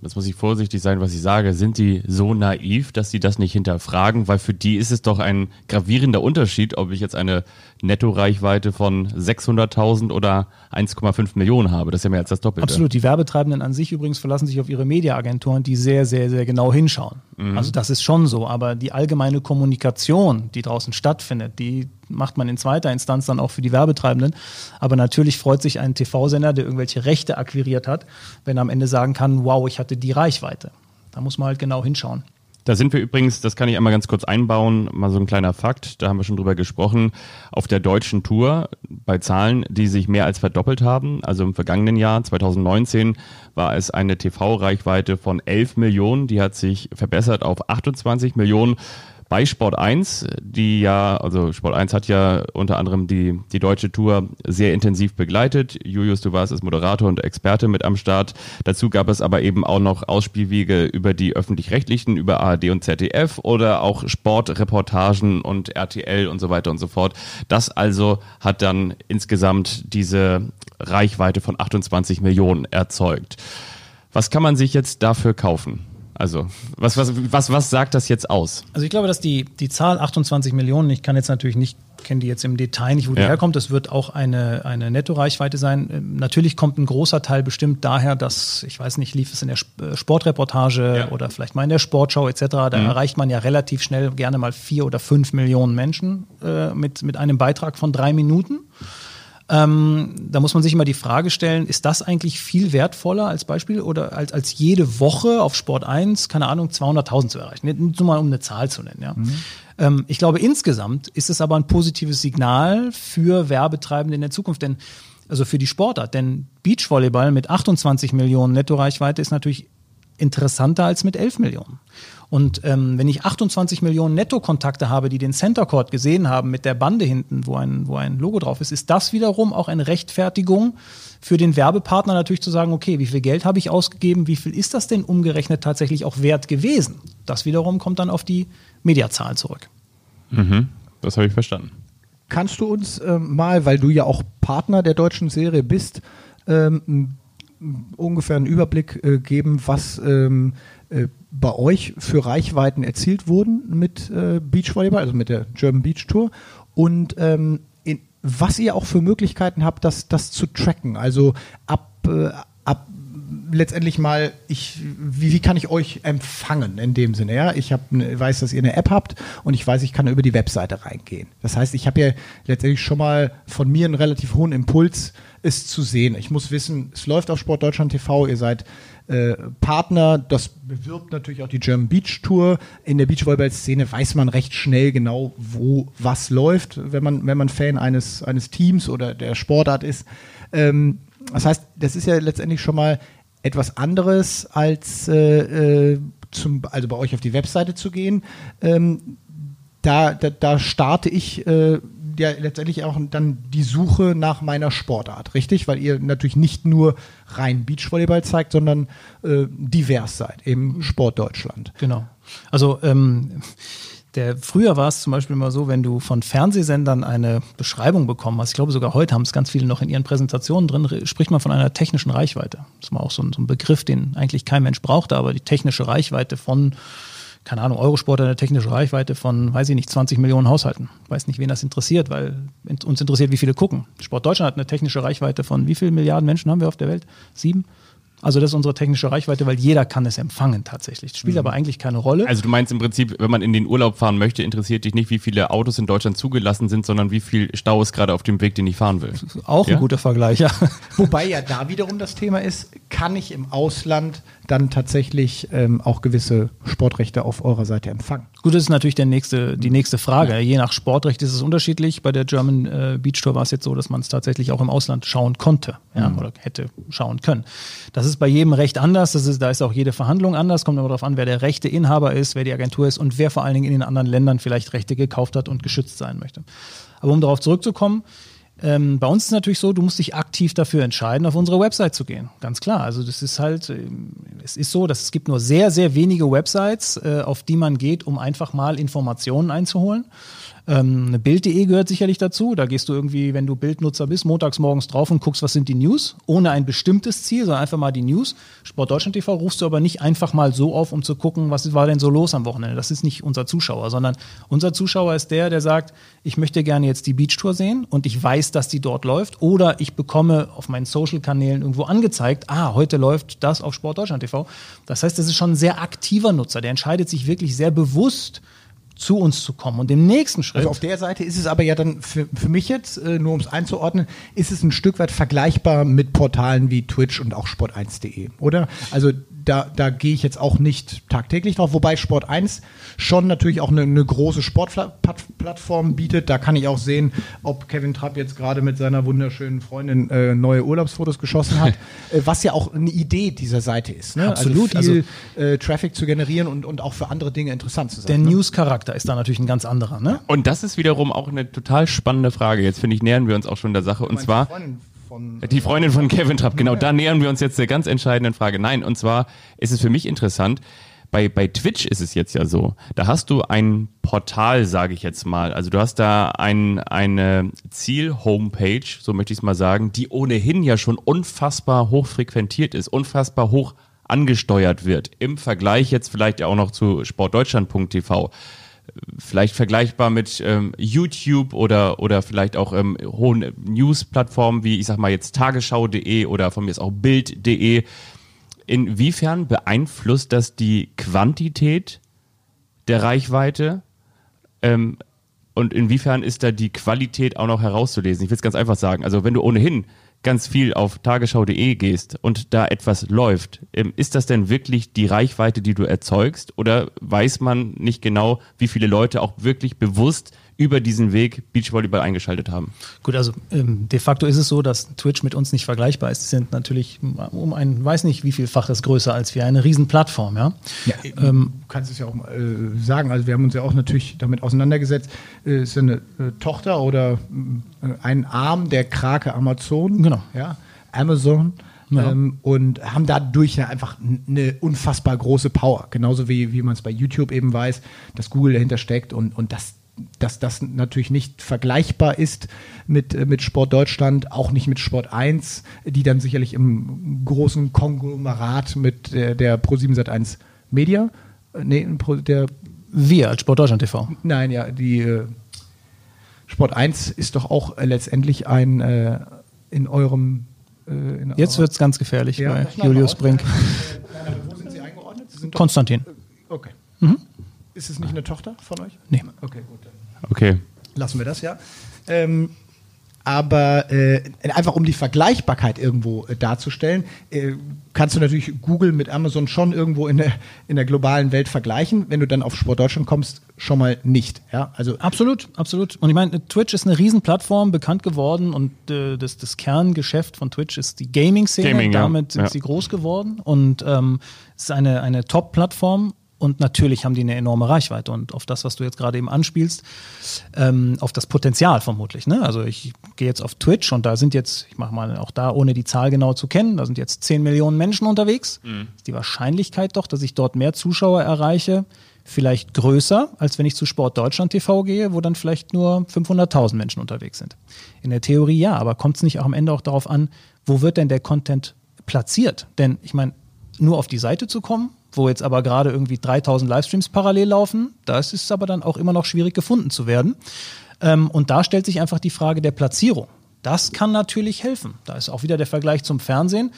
jetzt muss ich vorsichtig sein, was ich sage, sind die so naiv, dass sie das nicht hinterfragen? Weil für die ist es doch ein gravierender Unterschied, ob ich jetzt eine Nettoreichweite von 600.000 oder 1,5 Millionen habe. Das ist ja mehr als das Doppelte. Absolut. Die Werbetreibenden an sich übrigens verlassen sich auf ihre Mediaagenturen, die sehr, sehr, sehr genau hinschauen. Also das ist schon so. Aber die allgemeine Kommunikation, die draußen stattfindet, die macht man in zweiter Instanz dann auch für die Werbetreibenden. Aber natürlich freut sich ein TV-Sender, der irgendwelche Rechte akquiriert hat, wenn er am Ende sagen kann, wow, ich hatte die Reichweite. Da muss man halt genau hinschauen. Da sind wir übrigens, das kann ich einmal ganz kurz einbauen, mal so ein kleiner Fakt, da haben wir schon drüber gesprochen, auf der deutschen Tour bei Zahlen, die sich mehr als verdoppelt haben. Also im vergangenen Jahr, 2019, war es eine TV-Reichweite von 11 Millionen, die hat sich verbessert auf 28 Millionen. Bei Sport 1, die ja, also Sport 1 hat ja unter anderem die, die deutsche Tour sehr intensiv begleitet. Julius, du warst als Moderator und Experte mit am Start. Dazu gab es aber eben auch noch Ausspielwege über die öffentlich-rechtlichen, über ARD und ZDF oder auch Sportreportagen und RTL und so weiter und so fort. Das also hat dann insgesamt diese Reichweite von 28 Millionen erzeugt. Was kann man sich jetzt dafür kaufen? Also, was, was, was, was sagt das jetzt aus? Also ich glaube, dass die, die Zahl 28 Millionen, ich kann jetzt natürlich nicht, kenne die jetzt im Detail nicht, wo die Ja. herkommt, das wird auch eine, eine Nettoreichweite sein. Ähm, Natürlich kommt ein großer Teil bestimmt daher, dass, ich weiß nicht, lief es in der äh, Sportreportage Ja. oder vielleicht mal in der Sportschau etc., da erreicht man ja relativ schnell gerne mal vier oder fünf Millionen Menschen äh, mit, mit einem Beitrag von drei Minuten. Ähm, da muss man sich immer die Frage stellen, ist das eigentlich viel wertvoller als Beispiel oder als, als jede Woche auf Sport 1, keine Ahnung, 200.000 zu erreichen? Nur mal um eine Zahl zu nennen. Ja. Ähm, ich glaube, insgesamt ist es aber ein positives Signal für Werbetreibende in der Zukunft, denn also für die Sportart, denn Beachvolleyball mit 28 Millionen Nettoreichweite ist natürlich interessanter als mit 11 Millionen. Und ähm, wenn ich 28 Millionen Nettokontakte habe, die den Center Court gesehen haben mit der Bande hinten, wo ein, wo ein Logo drauf ist, ist das wiederum auch eine Rechtfertigung für den Werbepartner natürlich zu sagen, okay, wie viel Geld habe ich ausgegeben, wie viel ist das denn umgerechnet tatsächlich auch wert gewesen? Das wiederum kommt dann auf die Mediazahlen zurück. Das habe ich verstanden. Kannst du uns ähm, mal, weil du ja auch Partner der deutschen Serie bist, ähm, ungefähr einen Überblick äh, geben, was ähm, äh, bei euch für Reichweiten erzielt wurden mit äh, Beachvolleyball, also mit der German Beach Tour und ähm, in, was ihr auch für Möglichkeiten habt, das, das zu tracken. Also ab, äh, ab letztendlich mal, ich, wie, wie kann ich euch empfangen in dem Sinne? Ja, ich hab, ne, weiß, dass ihr eine App habt und ich weiß, ich kann über die Webseite reingehen. Das heißt, ich habe ja letztendlich schon mal von mir einen relativ hohen Impuls, es zu sehen. Ich muss wissen, es läuft auf Sport Deutschland TV, ihr seid äh, Partner, das bewirbt natürlich auch die German Beach Tour. In der Beachvolleyball-Szene weiß man recht schnell genau, wo was läuft, wenn man, wenn man Fan eines, eines Teams oder der Sportart ist. Ähm, das heißt, das ist ja letztendlich schon mal etwas anderes als äh, äh, zum, also bei euch auf die Webseite zu gehen. Ähm, da, da, da starte ich äh, ja letztendlich auch dann die Suche nach meiner Sportart, richtig? Weil ihr natürlich nicht nur rein Beachvolleyball zeigt, sondern äh, divers seid, eben Sport Deutschland. Genau. Also ähm, der, früher war es zum Beispiel immer so, wenn du von Fernsehsendern eine Beschreibung bekommen hast, ich glaube sogar heute haben es ganz viele noch in ihren Präsentationen drin, spricht man von einer technischen Reichweite. Das war auch so ein, so ein Begriff, den eigentlich kein Mensch brauchte, aber die technische Reichweite von keine Ahnung, Eurosport hat eine technische Reichweite von, weiß ich nicht, 20 Millionen Haushalten. Weiß nicht, wen das interessiert, weil uns interessiert, wie viele gucken. Sport Deutschland hat eine technische Reichweite von wie vielen Milliarden Menschen haben wir auf der Welt? Sieben? Also das ist unsere technische Reichweite, weil jeder kann es empfangen tatsächlich. Das spielt mhm. aber eigentlich keine Rolle. Also du meinst im Prinzip, wenn man in den Urlaub fahren möchte, interessiert dich nicht, wie viele Autos in Deutschland zugelassen sind, sondern wie viel Stau ist gerade auf dem Weg, den ich fahren will. Auch ja? ein guter Vergleich, ja. Wobei ja da wiederum das Thema ist, kann ich im Ausland dann tatsächlich ähm, auch gewisse Sportrechte auf eurer Seite empfangen? Gut, das ist natürlich der nächste, die nächste Frage. Ja. Je nach Sportrecht ist es unterschiedlich. Bei der German äh, Beach Tour war es jetzt so, dass man es tatsächlich auch im Ausland schauen konnte ja, mhm. oder hätte schauen können. Das ist bei jedem Recht anders. Das ist, da ist auch jede Verhandlung anders. Kommt immer darauf an, wer der Rechteinhaber ist, wer die Agentur ist und wer vor allen Dingen in den anderen Ländern vielleicht Rechte gekauft hat und geschützt sein möchte. Aber um darauf zurückzukommen, ähm, bei uns ist es natürlich so, du musst dich aktiv dafür entscheiden, auf unsere Website zu gehen. Ganz klar. Also das ist halt, ähm, es ist so, dass es gibt nur sehr, sehr wenige Websites, äh, auf die man geht, um einfach mal Informationen einzuholen. Ähm, Bild.de gehört sicherlich dazu. Da gehst du irgendwie, wenn du Bildnutzer bist, montags morgens drauf und guckst, was sind die News, ohne ein bestimmtes Ziel, sondern einfach mal die News. Sport Deutschland TV rufst du aber nicht einfach mal so auf, um zu gucken, was war denn so los am Wochenende. Das ist nicht unser Zuschauer, sondern unser Zuschauer ist der, der sagt, ich möchte gerne jetzt die Beach Tour sehen und ich weiß, dass die dort läuft oder ich bekomme auf meinen Social-Kanälen irgendwo angezeigt, ah, heute läuft das auf Sport Deutschland TV. Das heißt, das ist schon ein sehr aktiver Nutzer, der entscheidet sich wirklich sehr bewusst, zu uns zu kommen. Und im nächsten Schritt. Also auf der Seite ist es aber ja dann für, für mich jetzt, äh, nur um es einzuordnen, ist es ein Stück weit vergleichbar mit Portalen wie Twitch und auch Sport1.de, oder? Also da, da gehe ich jetzt auch nicht tagtäglich drauf, wobei Sport 1 schon natürlich auch eine, eine große Sportplattform bietet. Da kann ich auch sehen, ob Kevin Trapp jetzt gerade mit seiner wunderschönen Freundin äh, neue Urlaubsfotos geschossen hat, äh, was ja auch eine Idee dieser Seite ist. Ne? Also Absolut. Also viel also, äh, Traffic zu generieren und, und auch für andere Dinge interessant zu sein. Der ne? News-Charakter ist da natürlich ein ganz anderer. Ne? Und das ist wiederum auch eine total spannende Frage. Jetzt finde ich, nähern wir uns auch schon der Sache. Und zwar. Freundin von. Die Freundin von Kevin Trapp, genau, da nähern wir uns jetzt der ganz entscheidenden Frage. Nein, und zwar ist es für mich interessant, bei, bei Twitch ist es jetzt ja so, da hast du ein Portal, sage ich jetzt mal. Also du hast da ein, eine Ziel-Homepage, so möchte ich es mal sagen, die ohnehin ja schon unfassbar hoch frequentiert ist, unfassbar hoch angesteuert wird. Im Vergleich jetzt vielleicht auch noch zu sportdeutschland.tv vielleicht vergleichbar mit ähm, YouTube oder, oder vielleicht auch ähm, hohen News-Plattformen wie, ich sag mal jetzt tagesschau.de oder von mir ist auch Bild.de. Inwiefern beeinflusst das die Quantität der Reichweite? Ähm, und inwiefern ist da die Qualität auch noch herauszulesen? Ich will es ganz einfach sagen. Also wenn du ohnehin ganz viel auf tagesschau.de gehst und da etwas läuft, ähm, ist das denn wirklich die Reichweite, die du erzeugst? Oder weiß man nicht genau, wie viele Leute auch wirklich bewusst über diesen Weg Beachvolleyball eingeschaltet haben. Gut, also ähm, de facto ist es so, dass Twitch mit uns nicht vergleichbar ist. Sie sind natürlich um ein, weiß nicht wie vielfaches größer als wir, eine Riesenplattform, ja. ja ähm, du kannst es ja auch äh, sagen, also wir haben uns ja auch natürlich damit auseinandergesetzt, äh, ist ja eine äh, Tochter oder äh, ein Arm der Krake Amazon. Genau. Ja, Amazon. Ja. Ähm, und haben dadurch ja einfach eine unfassbar große Power. Genauso wie, wie man es bei YouTube eben weiß, dass Google dahinter steckt und, und das dass das natürlich nicht vergleichbar ist mit, äh, mit Sport Deutschland, auch nicht mit Sport 1, die dann sicherlich im großen Konglomerat mit der, der Pro7 Sat1 Media, äh, nee, der wir als Sport Deutschland TV. Nein, ja, die äh, Sport 1 ist doch auch letztendlich ein äh, in eurem äh, in Jetzt wird es ganz gefährlich ja, bei Julius Brink. wo sind Sie eingeordnet? Sie Konstantin. Okay. Mhm. Ist es nicht eine Tochter von euch? Nee. Okay, gut. Okay. Lassen wir das, ja. Ähm, aber äh, einfach um die Vergleichbarkeit irgendwo äh, darzustellen, äh, kannst du natürlich Google mit Amazon schon irgendwo in der, in der globalen Welt vergleichen. Wenn du dann auf Sport Deutschland kommst, schon mal nicht. Ja, also absolut, absolut. Und ich meine, Twitch ist eine Riesenplattform, bekannt geworden und äh, das, das Kerngeschäft von Twitch ist die Gaming-Szene. Gaming, Damit ja. sind ja. sie groß geworden und ähm, es ist eine, eine Top-Plattform und natürlich haben die eine enorme Reichweite. Und auf das, was du jetzt gerade eben anspielst, ähm, auf das Potenzial vermutlich. Ne? Also ich gehe jetzt auf Twitch und da sind jetzt, ich mache mal auch da, ohne die Zahl genau zu kennen, da sind jetzt 10 Millionen Menschen unterwegs. Mhm. Ist die Wahrscheinlichkeit doch, dass ich dort mehr Zuschauer erreiche, vielleicht größer, als wenn ich zu Sport Deutschland TV gehe, wo dann vielleicht nur 500.000 Menschen unterwegs sind. In der Theorie ja, aber kommt es nicht auch am Ende auch darauf an, wo wird denn der Content platziert? Denn ich meine, nur auf die Seite zu kommen, wo jetzt aber gerade irgendwie 3000 Livestreams parallel laufen. Da ist es aber dann auch immer noch schwierig gefunden zu werden. Ähm, und da stellt sich einfach die Frage der Platzierung. Das kann natürlich helfen. Da ist auch wieder der Vergleich zum Fernsehen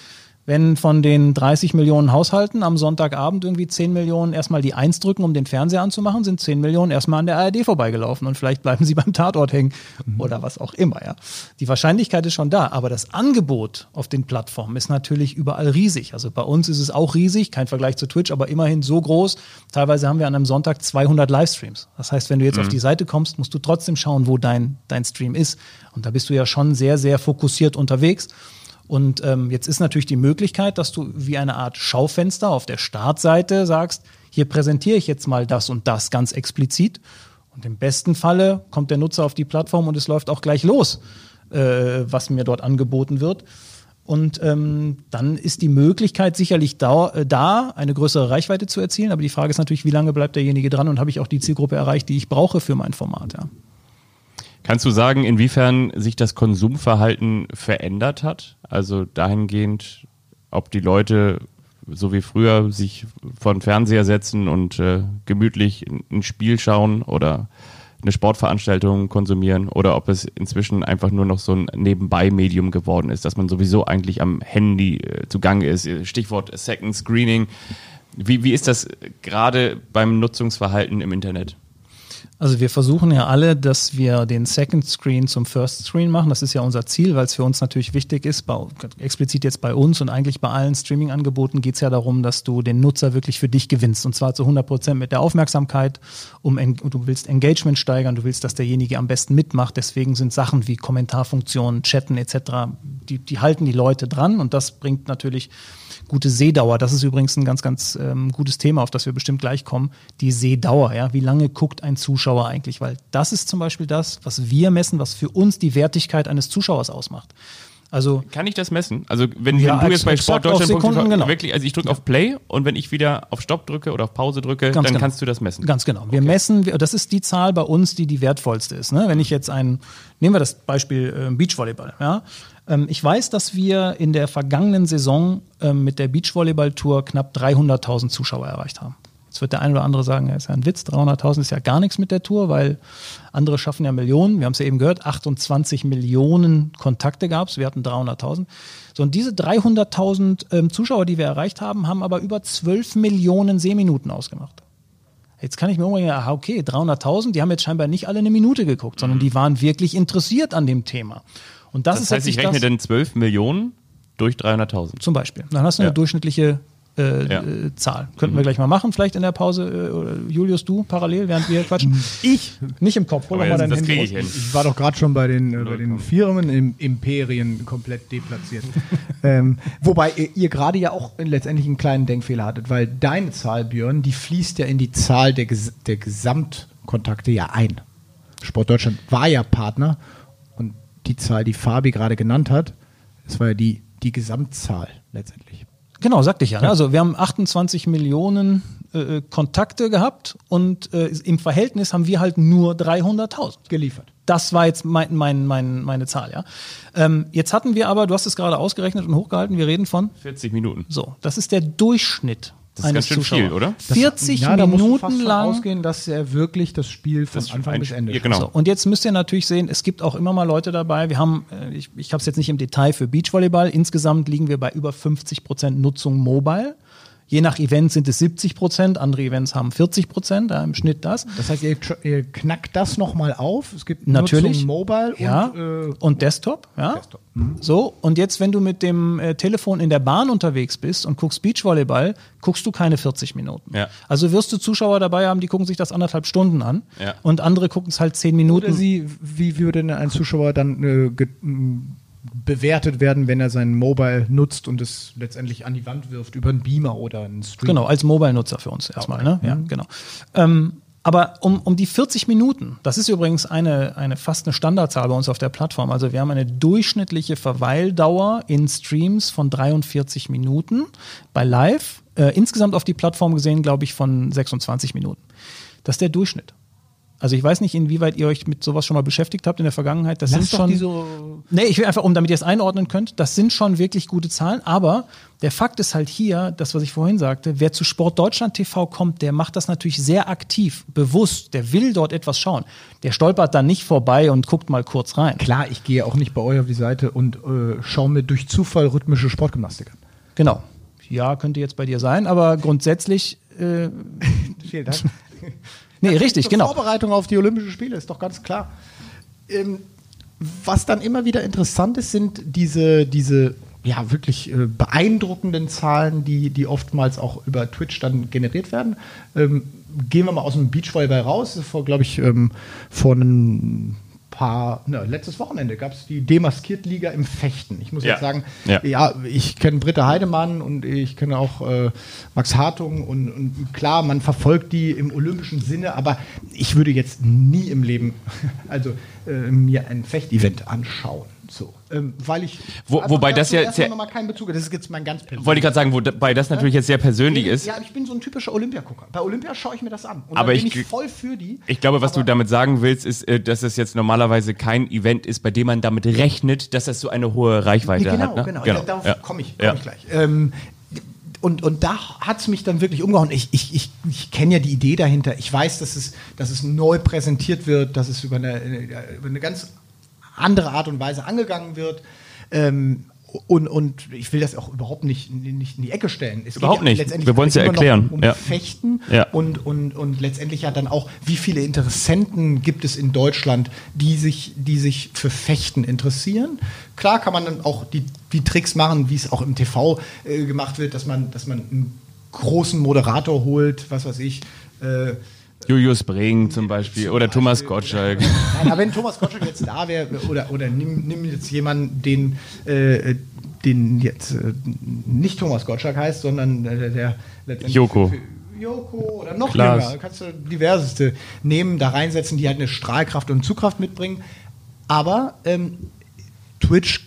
wenn von den 30 Millionen Haushalten am Sonntagabend irgendwie 10 Millionen erstmal die Eins drücken, um den Fernseher anzumachen, sind 10 Millionen erstmal an der ARD vorbeigelaufen und vielleicht bleiben sie beim Tatort hängen mhm. oder was auch immer. Ja. Die Wahrscheinlichkeit ist schon da, aber das Angebot auf den Plattformen ist natürlich überall riesig. Also bei uns ist es auch riesig, kein Vergleich zu Twitch, aber immerhin so groß. Teilweise haben wir an einem Sonntag 200 Livestreams. Das heißt, wenn du jetzt mhm. auf die Seite kommst, musst du trotzdem schauen, wo dein, dein Stream ist. Und da bist du ja schon sehr, sehr fokussiert unterwegs. Und ähm, jetzt ist natürlich die Möglichkeit, dass du wie eine Art Schaufenster auf der Startseite sagst, hier präsentiere ich jetzt mal das und das ganz explizit. Und im besten Falle kommt der Nutzer auf die Plattform und es läuft auch gleich los, äh, was mir dort angeboten wird. Und ähm, dann ist die Möglichkeit sicherlich da, äh, da, eine größere Reichweite zu erzielen. Aber die Frage ist natürlich, wie lange bleibt derjenige dran und habe ich auch die Zielgruppe erreicht, die ich brauche für mein Format. Ja. Kannst du sagen, inwiefern sich das Konsumverhalten verändert hat? Also dahingehend, ob die Leute so wie früher sich vor den Fernseher setzen und äh, gemütlich ein Spiel schauen oder eine Sportveranstaltung konsumieren oder ob es inzwischen einfach nur noch so ein Nebenbei-Medium geworden ist, dass man sowieso eigentlich am Handy äh, zugange ist. Stichwort Second Screening. Wie, wie ist das gerade beim Nutzungsverhalten im Internet? Also wir versuchen ja alle, dass wir den Second Screen zum First Screen machen. Das ist ja unser Ziel, weil es für uns natürlich wichtig ist, bei, explizit jetzt bei uns und eigentlich bei allen Streaming-Angeboten geht es ja darum, dass du den Nutzer wirklich für dich gewinnst. Und zwar zu 100 Prozent mit der Aufmerksamkeit. Um, du willst Engagement steigern, du willst, dass derjenige am besten mitmacht. Deswegen sind Sachen wie Kommentarfunktionen, Chatten etc., die, die halten die Leute dran und das bringt natürlich gute Sehdauer. Das ist übrigens ein ganz, ganz ähm, gutes Thema, auf das wir bestimmt gleich kommen. Die Sehdauer, ja. Wie lange guckt ein Zuschauer eigentlich? Weil das ist zum Beispiel das, was wir messen, was für uns die Wertigkeit eines Zuschauers ausmacht. Also kann ich das messen? Also wenn, ja, wenn du jetzt bei Sport Deutschland genau. wirklich, also ich drücke ja. auf Play und wenn ich wieder auf Stopp drücke oder auf Pause drücke, Ganz dann genau. kannst du das messen. Ganz genau. Wir okay. messen, das ist die Zahl bei uns, die die wertvollste ist. Ne? Wenn ich jetzt einen, nehmen wir das Beispiel äh, Beachvolleyball. Ja? Ähm, ich weiß, dass wir in der vergangenen Saison ähm, mit der Beachvolleyball-Tour knapp 300.000 Zuschauer erreicht haben. Jetzt wird der eine oder andere sagen, ja, ist ja ein Witz, 300.000 ist ja gar nichts mit der Tour, weil andere schaffen ja Millionen. Wir haben es ja eben gehört, 28 Millionen Kontakte gab es, wir hatten 300.000. So, und diese 300.000 ähm, Zuschauer, die wir erreicht haben, haben aber über 12 Millionen Sehminuten ausgemacht. Jetzt kann ich mir umrechnen, aha, okay, 300.000, die haben jetzt scheinbar nicht alle eine Minute geguckt, sondern mhm. die waren wirklich interessiert an dem Thema. Und das, das ist heißt, ich rechne denn 12 Millionen durch 300.000. Zum Beispiel. Dann hast du eine ja. durchschnittliche äh, ja. äh, Zahl. Könnten mhm. wir gleich mal machen, vielleicht in der Pause. Äh, Julius, du parallel, während wir quatschen. Ich? Nicht im Kopf. Hol doch mal dein Handy ich, ich, war doch gerade schon bei den, äh, bei den Firmen im Imperien komplett deplatziert. ähm, wobei ihr, ihr gerade ja auch letztendlich einen kleinen Denkfehler hattet, weil deine Zahl, Björn, die fließt ja in die Zahl der, der Gesamtkontakte ja ein. Sport Deutschland war ja Partner und die Zahl, die Fabi gerade genannt hat, das war ja die, die Gesamtzahl letztendlich. Genau, sagte ich ja. Ne? Also wir haben 28 Millionen äh, äh, Kontakte gehabt und äh, im Verhältnis haben wir halt nur 300.000 geliefert. Das war jetzt mein, mein, mein, meine Zahl, ja. Ähm, jetzt hatten wir aber, du hast es gerade ausgerechnet und hochgehalten, wir reden von 40 Minuten. So, das ist der Durchschnitt das ist ganz schön Zuschauer. viel, oder? 40 ja, Minuten lang. ausgehen, dass er wirklich das Spiel von das Anfang bis Ende ja, genau. So, und jetzt müsst ihr natürlich sehen, es gibt auch immer mal Leute dabei. Wir haben, äh, ich, ich habe es jetzt nicht im Detail für Beachvolleyball. Insgesamt liegen wir bei über 50 Prozent Nutzung mobile. Je nach Event sind es 70 Prozent, andere Events haben 40 Prozent, ja, im Schnitt das. Das heißt, ihr, ihr knackt das nochmal auf. Es gibt Natürlich. Mobile ja. und, äh, und Desktop. Ja. Desktop. Mhm. So, und jetzt, wenn du mit dem äh, Telefon in der Bahn unterwegs bist und guckst Beachvolleyball, guckst du keine 40 Minuten. Ja. Also wirst du Zuschauer dabei haben, die gucken sich das anderthalb Stunden an ja. und andere gucken es halt 10 Minuten. Oder sie, wie würde denn ein Zuschauer dann äh, bewertet werden, wenn er sein Mobile nutzt und es letztendlich an die Wand wirft über einen Beamer oder einen Stream. Genau, als Mobile-Nutzer für uns erstmal. Ne? Ja, mhm. genau. Ähm, aber um, um die 40 Minuten, das ist übrigens eine, eine fast eine Standardzahl bei uns auf der Plattform. Also wir haben eine durchschnittliche Verweildauer in Streams von 43 Minuten bei Live. Äh, insgesamt auf die Plattform gesehen, glaube ich, von 26 Minuten. Das ist der Durchschnitt. Also ich weiß nicht, inwieweit ihr euch mit sowas schon mal beschäftigt habt in der Vergangenheit. Das Lass sind schon. so nee, ich will einfach, um damit ihr es einordnen könnt, das sind schon wirklich gute Zahlen. Aber der Fakt ist halt hier, das, was ich vorhin sagte, wer zu Sport Deutschland TV kommt, der macht das natürlich sehr aktiv, bewusst. Der will dort etwas schauen. Der stolpert dann nicht vorbei und guckt mal kurz rein. Klar, ich gehe auch nicht bei euch auf die Seite und äh, schaue mir durch Zufall rhythmische Sportgymnastik an. Genau. Ja, könnte jetzt bei dir sein, aber grundsätzlich. Äh, Vielen Dank. nee, richtig, genau. Vorbereitung auf die Olympischen Spiele ist doch ganz klar. Ähm, was dann immer wieder interessant ist, sind diese, diese ja, wirklich äh, beeindruckenden Zahlen, die, die oftmals auch über Twitch dann generiert werden. Ähm, gehen wir mal aus dem Beachvolleyball raus. Vor, glaube ich, ähm, vor einem paar, ne, letztes Wochenende gab es die Demaskiert-Liga im Fechten. Ich muss Ja. jetzt sagen, Ja. ja, ich kenne Britta Heidemann und ich kenne auch äh, Max Hartung und, und klar, man verfolgt die im olympischen Sinne, aber ich würde jetzt nie im Leben also äh, mir ein Fechtevent anschauen. So, ähm, weil ich Wo- wobei das ja sehr- mal keinen Bezug. Das ist jetzt mein ganz. Wollte ich gerade sagen, wobei das natürlich jetzt sehr persönlich ist. Ja, ich bin so ein typischer Olympiagucker. Bei Olympia schaue ich mir das an. Und Aber bin ich- ich voll für die. Ich glaube, was du damit sagen willst, ist, äh, dass es jetzt normalerweise kein Event ist, bei dem man damit rechnet, dass das so eine hohe Reichweite genau, hat. Ne? genau, genau. Da- Darauf Ja. komme ich, komm Ja. ich gleich. Ähm, und, und da hat es mich dann wirklich umgehauen. Ich, ich, ich, ich kenne ja die Idee dahinter. Ich weiß, dass es, dass es neu präsentiert wird, dass es über eine, über eine ganz andere Art und Weise angegangen wird. Ähm, und, und ich will das auch überhaupt nicht, nicht in die Ecke stellen. Es geht Überhaupt nicht. letztendlich Wir wollen's ja immer noch erklären. Um Ja. Fechten Ja. und, und, und letztendlich ja dann auch, wie viele Interessenten gibt es in Deutschland, die sich, die sich für Fechten interessieren. Klar kann man dann auch die, die Tricks machen, wie es auch im TV äh, gemacht wird, dass man, dass man einen großen Moderator holt, was weiß ich. Äh, Julius Brink zum Beispiel oder Thomas Gottschalk. Nein, aber wenn Thomas Gottschalk jetzt da wäre, oder, oder nimm, nimm jetzt jemanden, den, äh, den jetzt äh, nicht Thomas Gottschalk heißt, sondern äh, der, letztendlich Joko. für- für Joko oder noch Klaas. jünger, kannst du diverseste nehmen, da reinsetzen, die halt eine Strahlkraft und Zugkraft mitbringen. Aber ähm, Twitch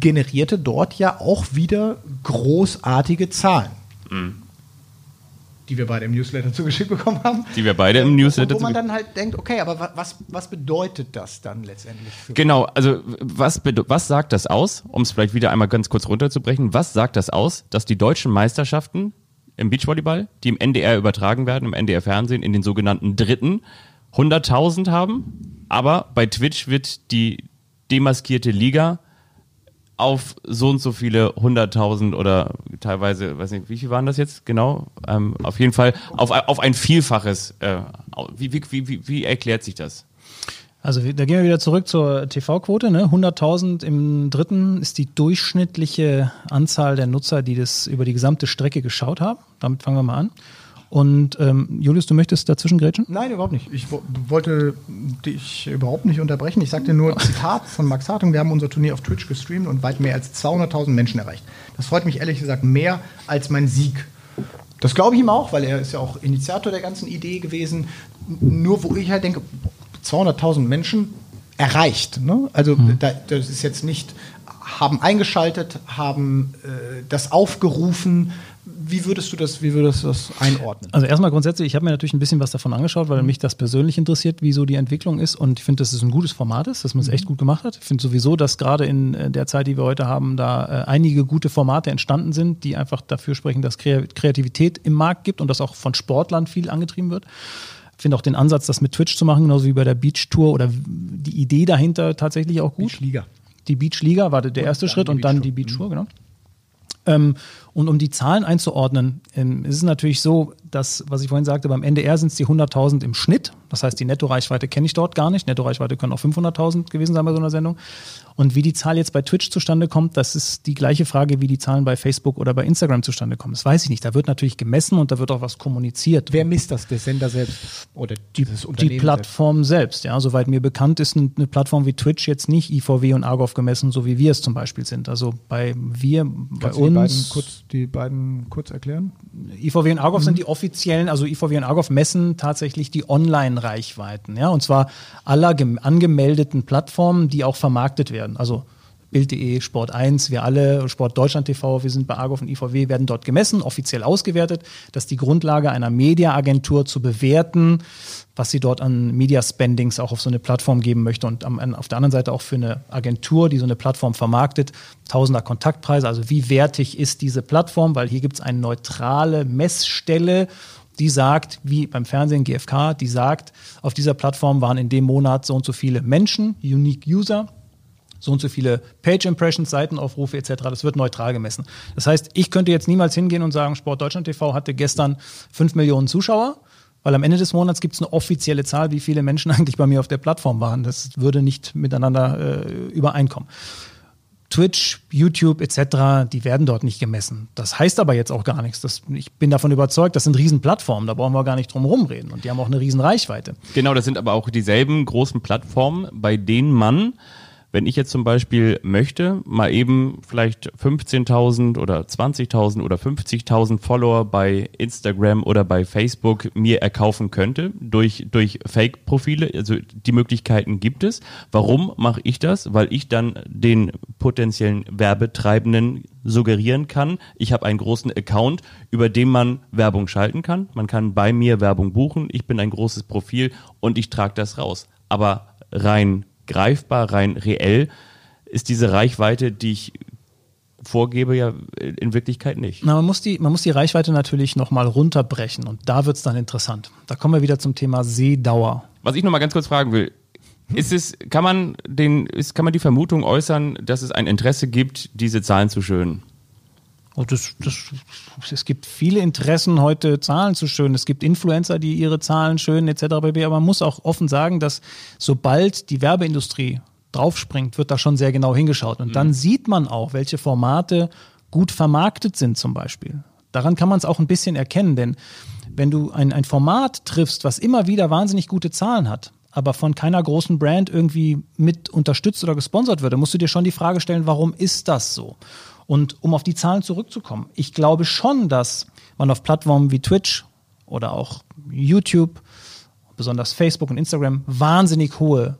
generierte dort ja auch wieder großartige Zahlen. Mhm. Die wir beide im Newsletter zugeschickt bekommen haben. Die wir beide im Newsletter Und Wo man dann halt denkt, okay, aber wa- was, was bedeutet das dann letztendlich für Genau, also was, was sagt das aus, um es vielleicht wieder einmal ganz kurz runterzubrechen, was sagt das aus, dass die deutschen Meisterschaften im Beachvolleyball, die im NDR übertragen werden, im NDR-Fernsehen, in den sogenannten Dritten, 100.000 haben, aber bei Twitch wird die demaskierte Liga auf so und so viele 100.000 oder teilweise, weiß nicht, wie viel waren das jetzt genau? Ähm, auf jeden Fall auf, auf ein Vielfaches. Äh, wie, wie, wie, wie, erklärt sich das? Also da gehen wir wieder zurück zur TV-Quote. Ne? 100.000 im dritten ist die durchschnittliche Anzahl der Nutzer, die das über die gesamte Strecke geschaut haben. Damit fangen wir mal an. Und ähm, Julius, du möchtest dazwischen grätschen? Nein, überhaupt nicht. Ich wo- wollte dich überhaupt nicht unterbrechen. Ich sagte nur Zitat von Max Hartung. Wir haben unser Turnier auf Twitch gestreamt und weit mehr als 200.000 Menschen erreicht. Das freut mich ehrlich gesagt mehr als mein Sieg. Das glaube ich ihm auch, weil er ist ja auch Initiator der ganzen Idee gewesen. Nur wo ich halt denke, 200.000 Menschen erreicht. Ne? Also da, das ist jetzt nicht, haben eingeschaltet, haben äh, das aufgerufen. Wie würdest du das, wie würdest du das einordnen? Also erstmal grundsätzlich, ich habe mir natürlich ein bisschen was davon angeschaut, weil mich das persönlich interessiert, wie so die Entwicklung ist. Und ich finde, dass es ein gutes Format ist, dass man es echt gut gemacht hat. Ich finde sowieso, dass gerade in äh, der Zeit, die wir heute haben, da äh, einige gute Formate entstanden sind, die einfach dafür sprechen, dass Krea- Kreativität im Markt gibt und dass auch von Sportlern viel angetrieben wird. Ich finde auch den Ansatz, das mit Twitch zu machen, genauso wie bei der Beach Tour oder die Idee dahinter tatsächlich auch gut. Beachliga. Die Beach Liga war der erste dann Schritt und dann Beach die. Beach Tour, genau. Ähm, und um die Zahlen einzuordnen, ähm, ist es natürlich so, dass, was ich vorhin sagte, beim NDR sind es die 100.000 im Schnitt. Das heißt, die Nettoreichweite kenne ich dort gar nicht. Nettoreichweite können auch 500.000 gewesen sein bei so einer Sendung. Und wie die Zahl jetzt bei Twitch zustande kommt, das ist die gleiche Frage, wie die Zahlen bei Facebook oder bei Instagram zustande kommen. Das weiß ich nicht. Da wird natürlich gemessen und da wird auch was kommuniziert. Wer misst das? Der Sender selbst oder die Unternehmen Plattform selbst. Ja, soweit mir bekannt ist eine Plattform wie Twitch jetzt nicht IVW und Argov gemessen, so wie wir es zum Beispiel sind. Also bei wir, bei Kannst die beiden, uns, die beiden kurz erklären? IVW und Argov Mhm. sind die offiziellen, also IVW und Argov messen tatsächlich die Online-Reichweiten. Ja, und zwar aller gem- angemeldeten Plattformen, die auch vermarktet werden. Also Bild.de, Sport 1, wir alle, Sport Deutschland TV, wir sind bei Argo und IVW, werden dort gemessen, offiziell ausgewertet. Das ist die Grundlage einer Mediaagentur zu bewerten, was sie dort an Media Spendings auch auf so eine Plattform geben möchte und auf der anderen Seite auch für eine Agentur, die so eine Plattform vermarktet, Tausender Kontaktpreise. Also wie wertig ist diese Plattform? Weil hier gibt es eine neutrale Messstelle die sagt, wie beim Fernsehen GfK, die sagt, auf dieser Plattform waren in dem Monat so und so viele Menschen, Unique User, so und so viele Page Impressions, Seitenaufrufe etc. Das wird neutral gemessen. Das heißt, ich könnte jetzt niemals hingehen und sagen, Sport Deutschland TV hatte gestern 5 Millionen Zuschauer, weil am Ende des Monats gibt es eine offizielle Zahl, wie viele Menschen eigentlich bei mir auf der Plattform waren. Das würde nicht miteinander äh, übereinkommen. Twitch, YouTube etc., die werden dort nicht gemessen. Das heißt aber jetzt auch gar nichts. Das, ich bin davon überzeugt, das sind Riesenplattformen, da brauchen wir gar nicht drum rumreden. Und die haben auch eine Riesenreichweite. Genau, das sind aber auch dieselben großen Plattformen, bei denen man wenn ich jetzt zum Beispiel möchte, mal eben vielleicht 15.000 oder 20.000 oder 50.000 Follower bei Instagram oder bei Facebook mir erkaufen könnte durch, durch Fake-Profile, also die Möglichkeiten gibt es. Warum mache ich das? Weil ich dann den potenziellen Werbetreibenden suggerieren kann, ich habe einen großen Account, über den man Werbung schalten kann. Man kann bei mir Werbung buchen. Ich bin ein großes Profil und ich trage das raus. Aber rein greifbar, rein reell ist diese Reichweite, die ich vorgebe, ja in Wirklichkeit nicht. Na, man, muss die, man muss die Reichweite natürlich nochmal runterbrechen und da wird es dann interessant. Da kommen wir wieder zum Thema Seedauer. Was ich nochmal ganz kurz fragen will, ist es, kann man den, ist, kann man die Vermutung äußern, dass es ein Interesse gibt, diese Zahlen zu schönen? Oh, das, das, es gibt viele Interessen, heute Zahlen zu schön. Es gibt Influencer, die ihre Zahlen schön etc. Aber man muss auch offen sagen, dass sobald die Werbeindustrie draufspringt, wird da schon sehr genau hingeschaut. Und dann mhm. sieht man auch, welche Formate gut vermarktet sind zum Beispiel. Daran kann man es auch ein bisschen erkennen, denn wenn du ein, ein Format triffst, was immer wieder wahnsinnig gute Zahlen hat, aber von keiner großen Brand irgendwie mit unterstützt oder gesponsert wird, dann musst du dir schon die Frage stellen, warum ist das so? Und um auf die Zahlen zurückzukommen, ich glaube schon, dass man auf Plattformen wie Twitch oder auch YouTube, besonders Facebook und Instagram, wahnsinnig hohe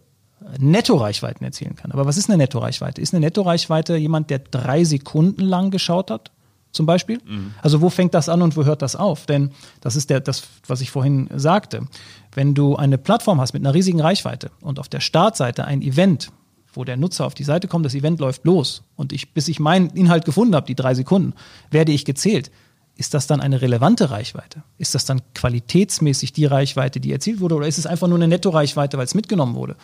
Nettoreichweiten erzielen kann. Aber was ist eine Nettoreichweite? Ist eine Nettoreichweite jemand, der drei Sekunden lang geschaut hat? Zum Beispiel? Mhm. Also wo fängt das an und wo hört das auf? Denn das ist der, das, was ich vorhin sagte. Wenn du eine Plattform hast mit einer riesigen Reichweite und auf der Startseite ein Event wo der Nutzer auf die Seite kommt, das Event läuft los und ich, bis ich meinen Inhalt gefunden habe, die drei Sekunden, werde ich gezählt. Ist das dann eine relevante Reichweite? Ist das dann qualitätsmäßig die Reichweite, die erzielt wurde, oder ist es einfach nur eine Netto-Reichweite, weil es mitgenommen wurde?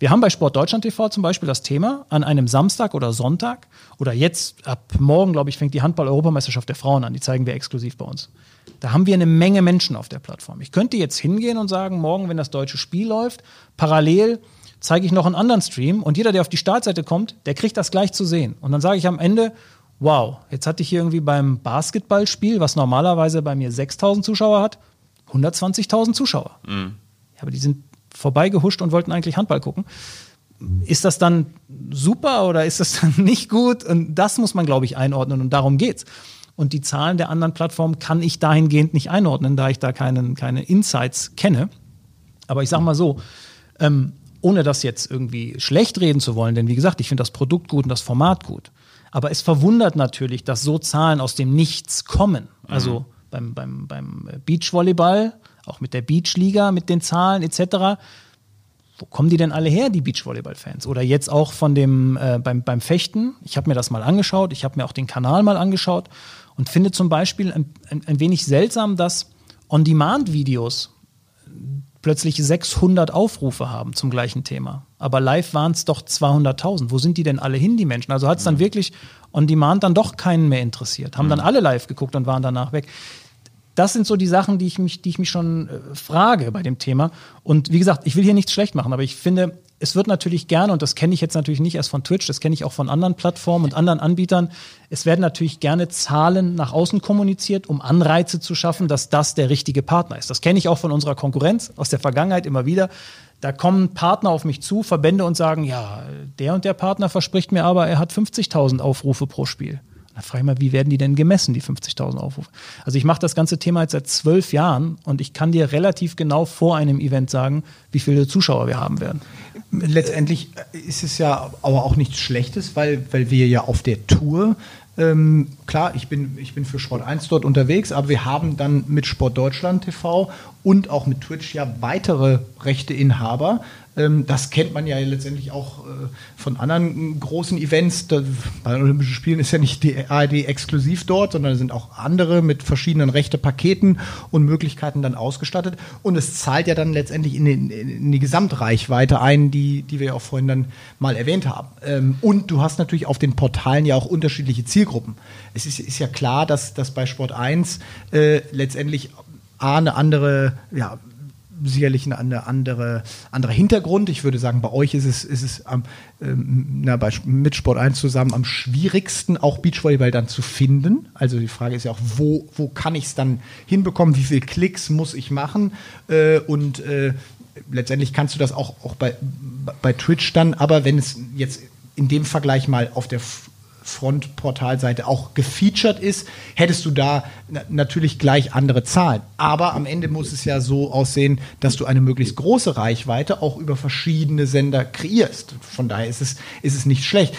Wir haben bei Sport Deutschland TV zum Beispiel das Thema an einem Samstag oder Sonntag oder jetzt ab morgen, glaube ich, fängt die Handball-Europameisterschaft der Frauen an. Die zeigen wir exklusiv bei uns. Da haben wir eine Menge Menschen auf der Plattform. Ich könnte jetzt hingehen und sagen, morgen, wenn das deutsche Spiel läuft, parallel zeige ich noch einen anderen Stream und jeder, der auf die Startseite kommt, der kriegt das gleich zu sehen. Und dann sage ich am Ende, wow, jetzt hatte ich hier irgendwie beim Basketballspiel, was normalerweise bei mir 6000 Zuschauer hat, 120.000 Zuschauer. Mhm. Ja, aber die sind vorbeigehuscht und wollten eigentlich Handball gucken. Ist das dann super oder ist das dann nicht gut? Und das muss man, glaube ich, einordnen und darum geht's. Und die Zahlen der anderen Plattformen kann ich dahingehend nicht einordnen, da ich da keinen, keine Insights kenne. Aber ich sage mal so, ähm, ohne das jetzt irgendwie schlecht reden zu wollen, denn wie gesagt, ich finde das Produkt gut und das Format gut. Aber es verwundert natürlich, dass so Zahlen aus dem Nichts kommen. Also mhm. beim, beim, beim Beachvolleyball, auch mit der Beachliga, mit den Zahlen etc. Wo kommen die denn alle her, die Beachvolleyball-Fans? Oder jetzt auch von dem äh, beim, beim Fechten. Ich habe mir das mal angeschaut, ich habe mir auch den Kanal mal angeschaut und finde zum Beispiel ein, ein, ein wenig seltsam, dass On-Demand-Videos plötzlich 600 Aufrufe haben zum gleichen Thema. Aber live waren es doch 200.000. Wo sind die denn alle hin, die Menschen? Also hat es dann mhm. wirklich on demand dann doch keinen mehr interessiert. Haben mhm. dann alle live geguckt und waren danach weg. Das sind so die Sachen, die ich mich, die ich mich schon äh, frage bei dem Thema. Und wie gesagt, ich will hier nichts schlecht machen, aber ich finde, es wird natürlich gerne, und das kenne ich jetzt natürlich nicht erst von Twitch, das kenne ich auch von anderen Plattformen und anderen Anbietern, es werden natürlich gerne Zahlen nach außen kommuniziert, um Anreize zu schaffen, dass das der richtige Partner ist. Das kenne ich auch von unserer Konkurrenz aus der Vergangenheit immer wieder. Da kommen Partner auf mich zu, Verbände und sagen, ja, der und der Partner verspricht mir aber, er hat 50.000 Aufrufe pro Spiel. Dann Da frage ich mal, wie werden die denn gemessen, die 50.000 Aufrufe? Also ich mache das ganze Thema jetzt seit zwölf Jahren und ich kann dir relativ genau vor einem Event sagen, wie viele Zuschauer wir haben werden. Letztendlich ist es ja aber auch nichts Schlechtes, weil, weil wir ja auf der Tour ähm, klar, ich bin, ich bin für Sport 1 dort unterwegs, aber wir haben dann mit Sport Deutschland TV und auch mit Twitch ja weitere Rechteinhaber. Ähm, das kennt man ja letztendlich auch äh, von anderen großen Events. Bei den Olympischen Spielen ist ja nicht die ARD exklusiv dort, sondern sind auch andere mit verschiedenen Rechtepaketen und Möglichkeiten dann ausgestattet. Und es zahlt ja dann letztendlich in, den, in die Gesamtreichweite ein, die, die wir ja auch vorhin dann mal erwähnt haben. Ähm, und du hast natürlich auf den Portalen ja auch unterschiedliche Zielgruppen. Es ist, ist ja klar, dass, dass bei Sport 1 äh, letztendlich A, eine andere ja, sicherlich ein andere, anderer Hintergrund. Ich würde sagen, bei euch ist es, ist es am, ähm, na, bei, mit Sport 1 zusammen am schwierigsten, auch Beachvolleyball dann zu finden. Also die Frage ist ja auch, wo, wo kann ich es dann hinbekommen? Wie viele Klicks muss ich machen? Äh, und äh, letztendlich kannst du das auch, auch bei, bei Twitch dann, aber wenn es jetzt in dem Vergleich mal auf der Frontportalseite auch gefeatured ist, hättest du da natürlich gleich andere Zahlen. Aber am Ende muss es ja so aussehen, dass du eine möglichst große Reichweite auch über verschiedene Sender kreierst. Von daher ist es, ist es nicht schlecht.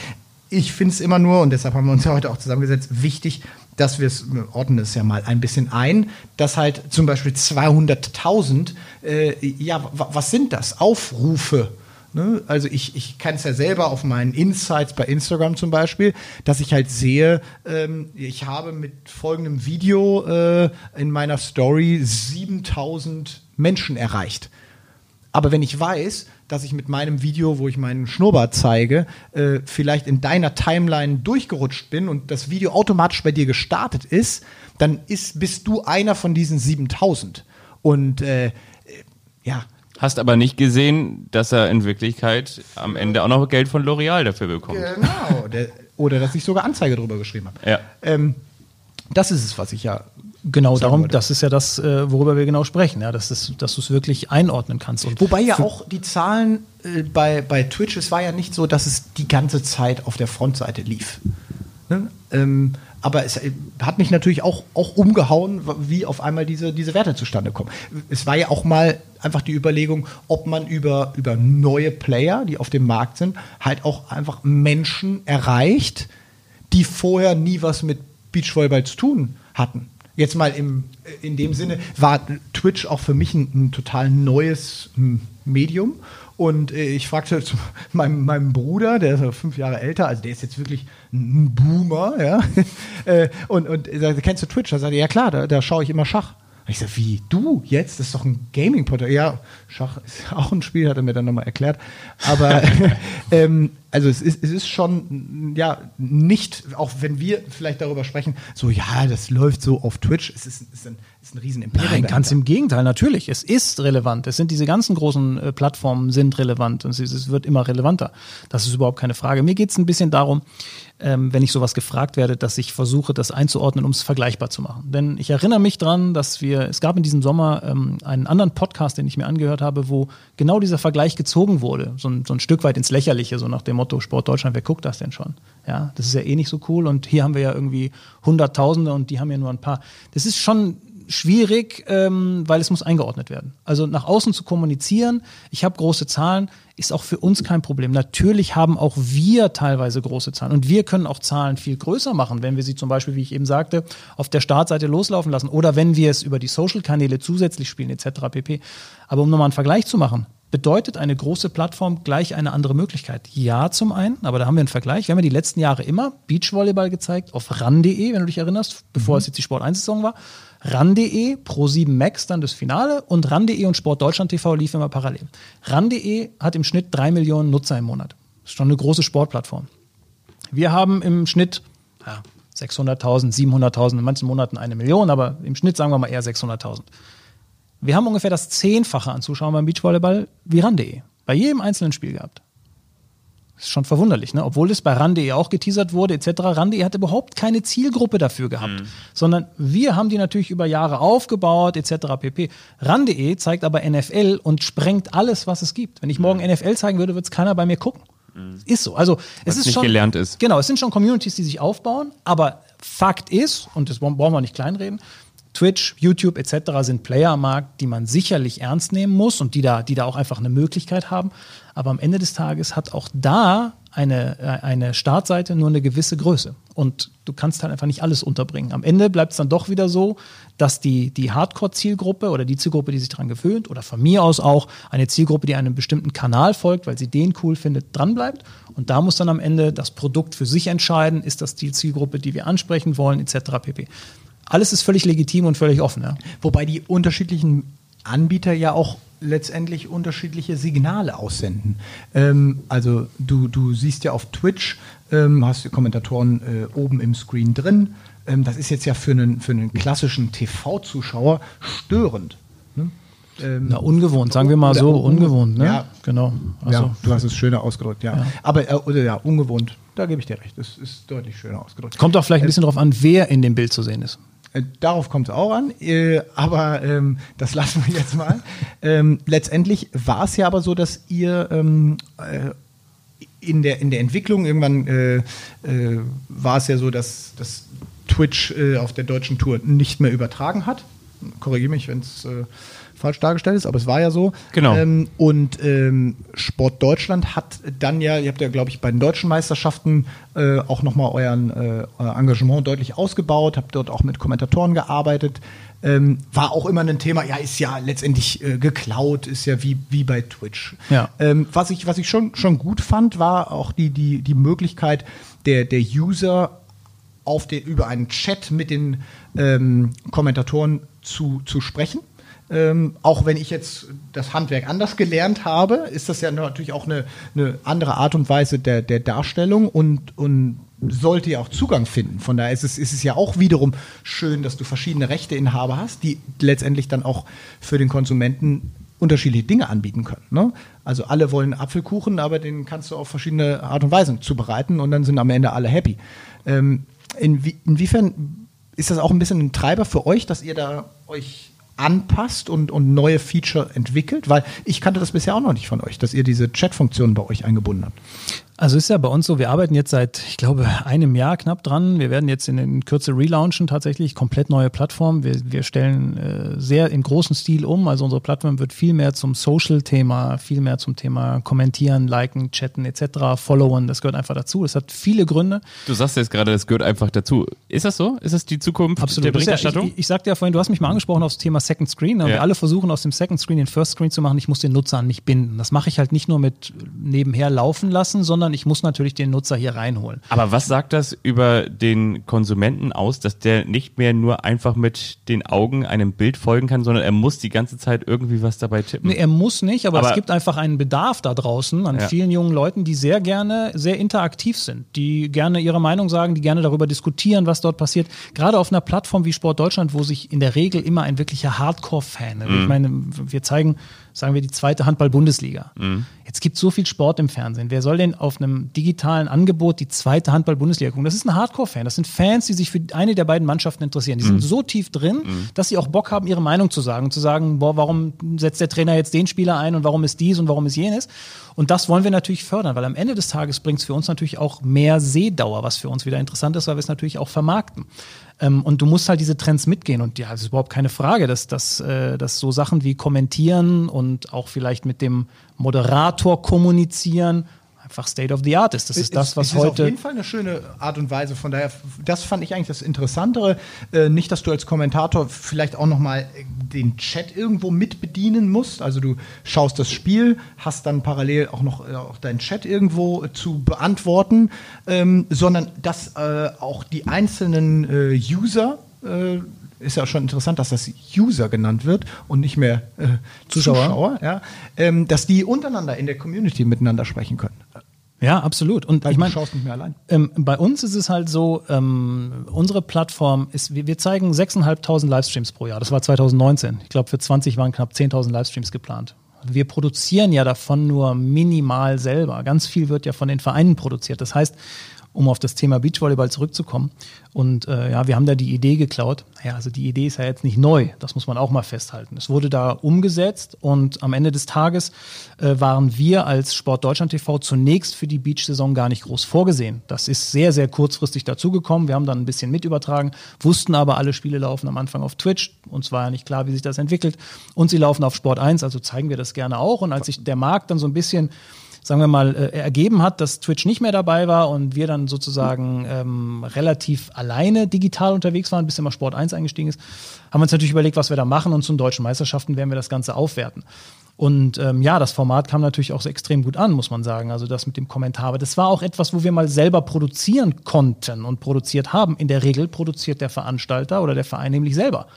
Ich finde es immer nur, und deshalb haben wir uns ja heute auch zusammengesetzt, wichtig, dass wir es, ordnen es ja mal ein bisschen ein, dass halt zum Beispiel 200.000, äh, ja, was sind das? Aufrufe Ne? Also ich, ich kann es ja selber auf meinen Insights bei Instagram zum Beispiel, dass ich halt sehe, ähm, ich habe mit folgendem Video äh, in meiner Story 7000 Menschen erreicht. Aber wenn ich weiß, dass ich mit meinem Video, wo ich meinen Schnurrbart zeige, äh, vielleicht in deiner Timeline durchgerutscht bin und das Video automatisch bei dir gestartet ist, dann ist, bist du einer von diesen 7000. Und äh, ja, Hast aber nicht gesehen, dass er in Wirklichkeit am Ende auch noch Geld von L'Oreal dafür bekommt. Genau. Der, oder dass ich sogar Anzeige drüber geschrieben habe. Ja. Ähm, das ist es, was ich ja. Genau, darum, wollte. das ist ja das, äh, worüber wir genau sprechen, ja, dass, es, dass du es wirklich einordnen kannst. Und Wobei ja auch die Zahlen äh, bei, bei Twitch, es war ja nicht so, dass es die ganze Zeit auf der Frontseite lief. Ne? Ähm, aber es hat mich natürlich auch, auch umgehauen, wie auf einmal diese, diese Werte zustande kommen. Es war ja auch mal einfach die Überlegung, ob man über, über neue Player, die auf dem Markt sind, halt auch einfach Menschen erreicht, die vorher nie was mit Beachvolleyball zu tun hatten. Jetzt mal im, in dem Sinne war Twitch auch für mich ein, ein total neues Medium und äh, ich fragte zu meinem, meinem Bruder, der ist fünf Jahre älter, also der ist jetzt wirklich ein Boomer, ja. Äh, und, und er sagte, kennst du Twitch? Er sagte, ja klar, da, da schaue ich immer Schach. Und ich sage, wie, du jetzt? Das ist doch ein Gaming-Portal. Ja, Schach ist auch ein Spiel, hat er mir dann nochmal erklärt. Aber ähm, also es ist, es ist schon, ja, nicht, auch wenn wir vielleicht darüber sprechen, so, ja, das läuft so auf Twitch, es ist, ist ein, ist ein riesen Imperium. Nein, ganz im Gegenteil, natürlich. Es ist relevant. Es sind diese ganzen großen äh, Plattformen sind relevant und es, es, wird immer relevanter. Das ist überhaupt keine Frage. Mir geht es ein bisschen darum, ähm, wenn ich sowas gefragt werde, dass ich versuche, das einzuordnen, um es vergleichbar zu machen. Denn ich erinnere mich dran, dass wir, es gab in diesem Sommer ähm, einen anderen Podcast, den ich mir angehört habe, wo genau dieser Vergleich gezogen wurde. So ein, so ein Stück weit ins Lächerliche, so nach dem Motto Sport Deutschland, wer guckt das denn schon? Ja, das ist ja eh nicht so cool und hier haben wir ja irgendwie Hunderttausende und die haben ja nur ein paar. Das ist schon schwierig, ähm, weil es muss eingeordnet werden. Also nach außen zu kommunizieren, ich habe große Zahlen, ist auch für uns kein Problem. Natürlich haben auch wir teilweise große Zahlen und wir können auch Zahlen viel größer machen, wenn wir sie zum Beispiel, wie ich eben sagte, auf der Startseite loslaufen lassen oder wenn wir es über die Social-Kanäle zusätzlich spielen etc. pp. Aber um nochmal einen Vergleich zu machen, bedeutet eine große Plattform gleich eine andere Möglichkeit? Ja, zum einen, aber da haben wir einen Vergleich. Wir haben ja die letzten Jahre immer Beachvolleyball gezeigt auf ran.de, wenn du dich erinnerst, bevor mhm. es jetzt die Sport 1-Saison war. RAN.de, Pro7 Max dann das Finale und RAN.de und Sport Deutschland TV lief immer parallel. RAN.de hat im Schnitt drei Millionen Nutzer im Monat. Das ist schon eine große Sportplattform. Wir haben im Schnitt ja, 600.000, 700.000, in manchen Monaten eine Million, aber im Schnitt sagen wir mal eher 600.000. Wir haben ungefähr das Zehnfache an Zuschauern beim Beachvolleyball wie RAN.de. Bei jedem einzelnen Spiel gehabt. Das ist schon verwunderlich, ne? Obwohl es bei RAN.de auch geteasert wurde, etc. RAN.de hat überhaupt keine Zielgruppe dafür gehabt. Mhm. Sondern wir haben die natürlich über Jahre aufgebaut, etc. pp. RAN.de zeigt aber NFL und sprengt alles, was es gibt. Wenn ich morgen mhm. NFL zeigen würde, würde es keiner bei mir gucken. Mhm. Ist so. Also es ist nicht schon gelernt ist. Genau, es sind schon Communities, die sich aufbauen, aber Fakt ist, und das brauchen wir nicht kleinreden, Twitch, YouTube etc. sind Player am Markt, die man sicherlich ernst nehmen muss und die da, die da auch einfach eine Möglichkeit haben. Aber am Ende des Tages hat auch da eine, äh, eine Startseite nur eine gewisse Größe. Und du kannst halt einfach nicht alles unterbringen. Am Ende bleibt es dann doch wieder so, dass die, die Hardcore-Zielgruppe oder die Zielgruppe, die sich daran gewöhnt, oder von mir aus auch eine Zielgruppe, die einem bestimmten Kanal folgt, weil sie den cool findet, dranbleibt. Und da muss dann am Ende das Produkt für sich entscheiden, ist das die Zielgruppe, die wir ansprechen wollen, etc. pp. Alles ist völlig legitim und völlig offen. Ja. Wobei die unterschiedlichen Anbieter ja auch letztendlich unterschiedliche Signale aussenden. Ähm, also du, du siehst ja auf Twitch, ähm, hast die Kommentatoren äh, oben im Screen drin. Ähm, das ist jetzt ja für einen, für einen klassischen TV-Zuschauer störend. Ne? Ähm, Na, ungewohnt, sagen wir mal so, ungewohnt, ne? Ja, genau. Also, ja, du hast es schöner ausgedrückt, ja. ja. Aber, äh, oder ja, ungewohnt, da gebe ich dir recht, das ist deutlich schöner ausgedrückt. Kommt auch vielleicht ein bisschen äh, darauf an, wer in dem Bild zu sehen ist. Äh, darauf kommt es auch an, äh, aber ähm, das lassen wir jetzt mal. ähm, letztendlich war es ja aber so, dass ihr ähm, äh, in, der, in der Entwicklung irgendwann äh, äh, war es ja so, dass, dass Twitch äh, auf der deutschen Tour nicht mehr übertragen hat. Korrigiere mich, wenn es falsch dargestellt ist, aber es war ja so. Genau. Ähm, und ähm, Sport Deutschland hat dann ja, ihr habt ja, glaube ich, bei den deutschen Meisterschaften äh, auch nochmal euren äh, euer Engagement deutlich ausgebaut, habt dort auch mit Kommentatoren gearbeitet. Ähm, war auch immer ein Thema, ja, ist ja letztendlich äh, geklaut, ist ja wie, wie bei Twitch. Ja. Ähm, was ich, was ich schon, schon gut fand, war auch die, die, die Möglichkeit der, der User auf den, über einen Chat mit den ähm, Kommentatoren zu, zu sprechen. Ähm, auch wenn ich jetzt das Handwerk anders gelernt habe, ist das ja natürlich auch eine, eine andere Art und Weise der, der Darstellung und, und sollte ja auch Zugang finden. Von daher ist es, ist es ja auch wiederum schön, dass du verschiedene Rechteinhaber hast, die letztendlich dann auch für den Konsumenten unterschiedliche Dinge anbieten können. Ne? Also alle wollen Apfelkuchen, aber den kannst du auf verschiedene Art und Weisen zubereiten und dann sind am Ende alle happy. Ähm, inwie inwiefern ist das auch ein bisschen ein Treiber für euch, dass ihr da euch anpasst und, und neue Feature entwickelt? Weil ich kannte das bisher auch noch nicht von euch, dass ihr diese Chat-Funktion bei euch eingebunden habt. Also ist ja bei uns so, wir arbeiten jetzt seit, ich glaube, einem Jahr knapp dran. Wir werden jetzt in, in Kürze relaunchen tatsächlich, komplett neue Plattform. Wir, wir stellen äh, sehr im großen Stil um. Also unsere Plattform wird viel mehr zum Social-Thema, viel mehr zum Thema Kommentieren, Liken, Chatten etc., Followen. Das gehört einfach dazu. Das hat viele Gründe. Du sagst jetzt gerade, das gehört einfach dazu. Ist das so? Ist das die Zukunft Absolut. der Berichterstattung? Ja, ich, ich, sagte ja vorhin, du hast mich mal angesprochen auf das Thema Second Screen. Ja. Wir alle versuchen aus dem Second Screen den First Screen zu machen. Ich muss den Nutzer an mich binden. Das mache ich halt nicht nur mit nebenher laufen lassen, sondern ich muss natürlich den Nutzer hier reinholen. Aber was sagt das über den Konsumenten aus, dass der nicht mehr nur einfach mit den Augen einem Bild folgen kann, sondern er muss die ganze Zeit irgendwie was dabei tippen? Nee, er muss nicht, aber, aber es gibt einfach einen Bedarf da draußen an ja. vielen jungen Leuten, die sehr gerne sehr interaktiv sind, die gerne ihre Meinung sagen, die gerne darüber diskutieren, was dort passiert. Gerade auf einer Plattform wie Sport Deutschland, wo sich in der Regel immer ein wirklicher Hardcore-Fan, mhm. ich meine, wir zeigen sagen wir die zweite Handball-Bundesliga. Mhm. Jetzt gibt es so viel Sport im Fernsehen. Wer soll denn auf einem digitalen Angebot die zweite Handball-Bundesliga gucken? Das ist ein Hardcore-Fan. Das sind Fans, die sich für eine der beiden Mannschaften interessieren. Die mhm. sind so tief drin, mhm. dass sie auch Bock haben, ihre Meinung zu sagen. Zu sagen, boah, warum setzt der Trainer jetzt den Spieler ein und warum ist dies und warum ist jenes? Und das wollen wir natürlich fördern, weil am Ende des Tages bringt es für uns natürlich auch mehr Sehdauer, was für uns wieder interessant ist, weil wir es natürlich auch vermarkten. Ähm, und du musst halt diese Trends mitgehen. Und ja, es ist überhaupt keine Frage, dass, dass, äh, dass so Sachen wie kommentieren und auch vielleicht mit dem Moderator kommunizieren einfach State of the Art ist. Das ist, ist das, was ist heute. Ist auf jeden Fall eine schöne Art und Weise. Von daher, das fand ich eigentlich das Interessantere. Äh, nicht, dass du als Kommentator vielleicht auch nochmal den Chat irgendwo mit bedienen musst. Also du schaust das Spiel, hast dann parallel auch noch äh, auch deinen Chat irgendwo äh, zu beantworten, ähm, sondern dass äh, auch die einzelnen äh, User äh, ist ja schon interessant, dass das User genannt wird und nicht mehr äh, Zuschauer, Zuschauer ja, ähm, dass die untereinander in der Community miteinander sprechen können. Ja, absolut. Und Weil ich meine, schaust nicht mehr allein. Ähm, bei uns ist es halt so, ähm, unsere Plattform ist, wir, wir zeigen 6.500 Livestreams pro Jahr. Das war 2019. Ich glaube, für 20 waren knapp 10.000 Livestreams geplant. Wir produzieren ja davon nur minimal selber. Ganz viel wird ja von den Vereinen produziert. Das heißt, um auf das Thema Beachvolleyball zurückzukommen. Und äh, ja, wir haben da die Idee geklaut. Ja, also die Idee ist ja jetzt nicht neu, das muss man auch mal festhalten. Es wurde da umgesetzt und am Ende des Tages äh, waren wir als Sport Deutschland TV zunächst für die Beach-Saison gar nicht groß vorgesehen. Das ist sehr, sehr kurzfristig dazugekommen. Wir haben dann ein bisschen mit übertragen, wussten aber, alle Spiele laufen am Anfang auf Twitch. Uns war ja nicht klar, wie sich das entwickelt. Und sie laufen auf Sport 1, also zeigen wir das gerne auch. Und als sich der Markt dann so ein bisschen sagen wir mal, äh, ergeben hat, dass Twitch nicht mehr dabei war und wir dann sozusagen ähm, relativ alleine digital unterwegs waren, bis immer Sport 1 eingestiegen ist, haben wir uns natürlich überlegt, was wir da machen und zu den deutschen Meisterschaften werden wir das Ganze aufwerten. Und ähm, ja, das Format kam natürlich auch so extrem gut an, muss man sagen. Also das mit dem Kommentar. Aber das war auch etwas, wo wir mal selber produzieren konnten und produziert haben. In der Regel produziert der Veranstalter oder der Verein nämlich selber.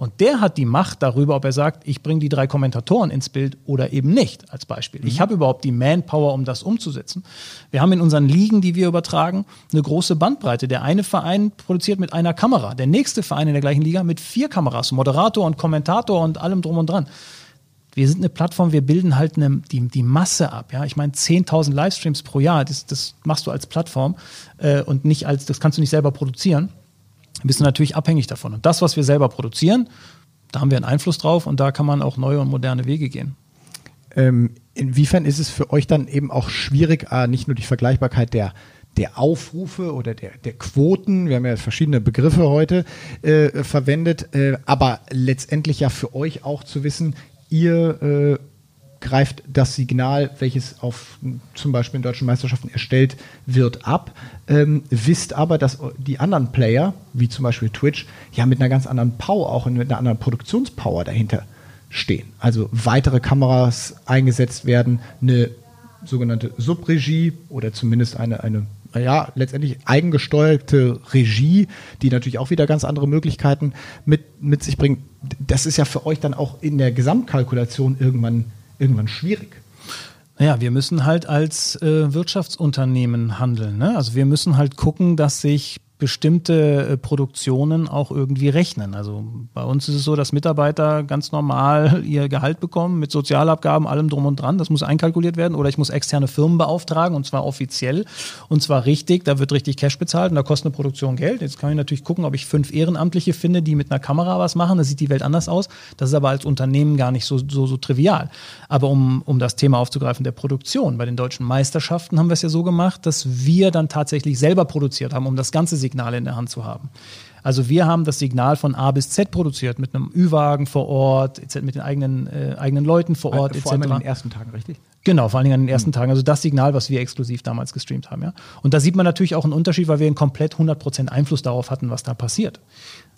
Und der hat die Macht darüber, ob er sagt, ich bringe die drei Kommentatoren ins Bild oder eben nicht, als Beispiel. Mhm. Ich habe überhaupt die Manpower, um das umzusetzen. Wir haben in unseren Ligen, die wir übertragen, eine große Bandbreite. Der eine Verein produziert mit einer Kamera, der nächste Verein in der gleichen Liga mit vier Kameras, Moderator und Kommentator und allem drum und dran wir sind eine Plattform, wir bilden halt eine, die, die Masse ab. Ja? Ich meine, 10.000 Livestreams pro Jahr, das, das machst du als Plattform äh, und nicht als, das kannst du nicht selber produzieren bist du natürlich abhängig davon. Und das, was wir selber produzieren, da haben wir einen Einfluss drauf und da kann man auch neue und moderne Wege gehen. Ähm, inwiefern ist es für euch dann eben auch schwierig, äh, nicht nur die Vergleichbarkeit der der Aufrufe oder der, der Quoten, wir haben ja verschiedene Begriffe heute äh, verwendet, äh, aber letztendlich ja für euch auch zu wissen, ihr äh, greift das Signal, welches auf zum Beispiel in deutschen Meisterschaften erstellt wird, ab. Ähm, wisst aber, dass die anderen Player, wie zum Beispiel Twitch, ja mit einer ganz anderen Power, auch mit einer anderen Produktionspower dahinter stehen. Also weitere Kameras eingesetzt werden, eine sogenannte Subregie oder zumindest eine, eine ja, letztendlich eigengesteuerte Regie, die natürlich auch wieder ganz andere Möglichkeiten mit, mit sich bringt. Das ist ja für euch dann auch in der Gesamtkalkulation irgendwann irgendwann schwierig. Naja, wir müssen halt als äh, Wirtschaftsunternehmen handeln. Ne? Also wir müssen halt gucken, dass sich bestimmte äh, Produktionen auch irgendwie rechnen. Also bei uns ist es so, dass Mitarbeiter ganz normal ihr Gehalt bekommen mit Sozialabgaben, allem drum und dran. Das muss einkalkuliert werden oder ich muss externe Firmen beauftragen und zwar offiziell und zwar richtig. Da wird richtig Cash bezahlt und da kostet eine Produktion Geld. Jetzt kann ich natürlich gucken, ob ich fünf Ehrenamtliche finde, die mit einer Kamera was machen. Da sieht die Welt anders aus. Das ist aber als Unternehmen gar nicht so, so, so trivial. Aber um, um das Thema aufzugreifen der Produktion, bei den deutschen Meisterschaften haben wir es ja so gemacht, dass wir dann tatsächlich selber produziert haben, um das ganze Signale in der Hand zu haben. Also wir haben das Signal von A bis Z produziert mit einem Ü-Wagen vor Ort, mit den eigenen, äh, eigenen Leuten vor Ort, vor allem in den ersten Tagen, richtig? Genau, vor allen Dingen an den ersten mhm. Tagen. Also das Signal, was wir exklusiv damals gestreamt haben. Ja. Und da sieht man natürlich auch einen Unterschied, weil wir einen komplett 100% Einfluss darauf hatten, was da passiert.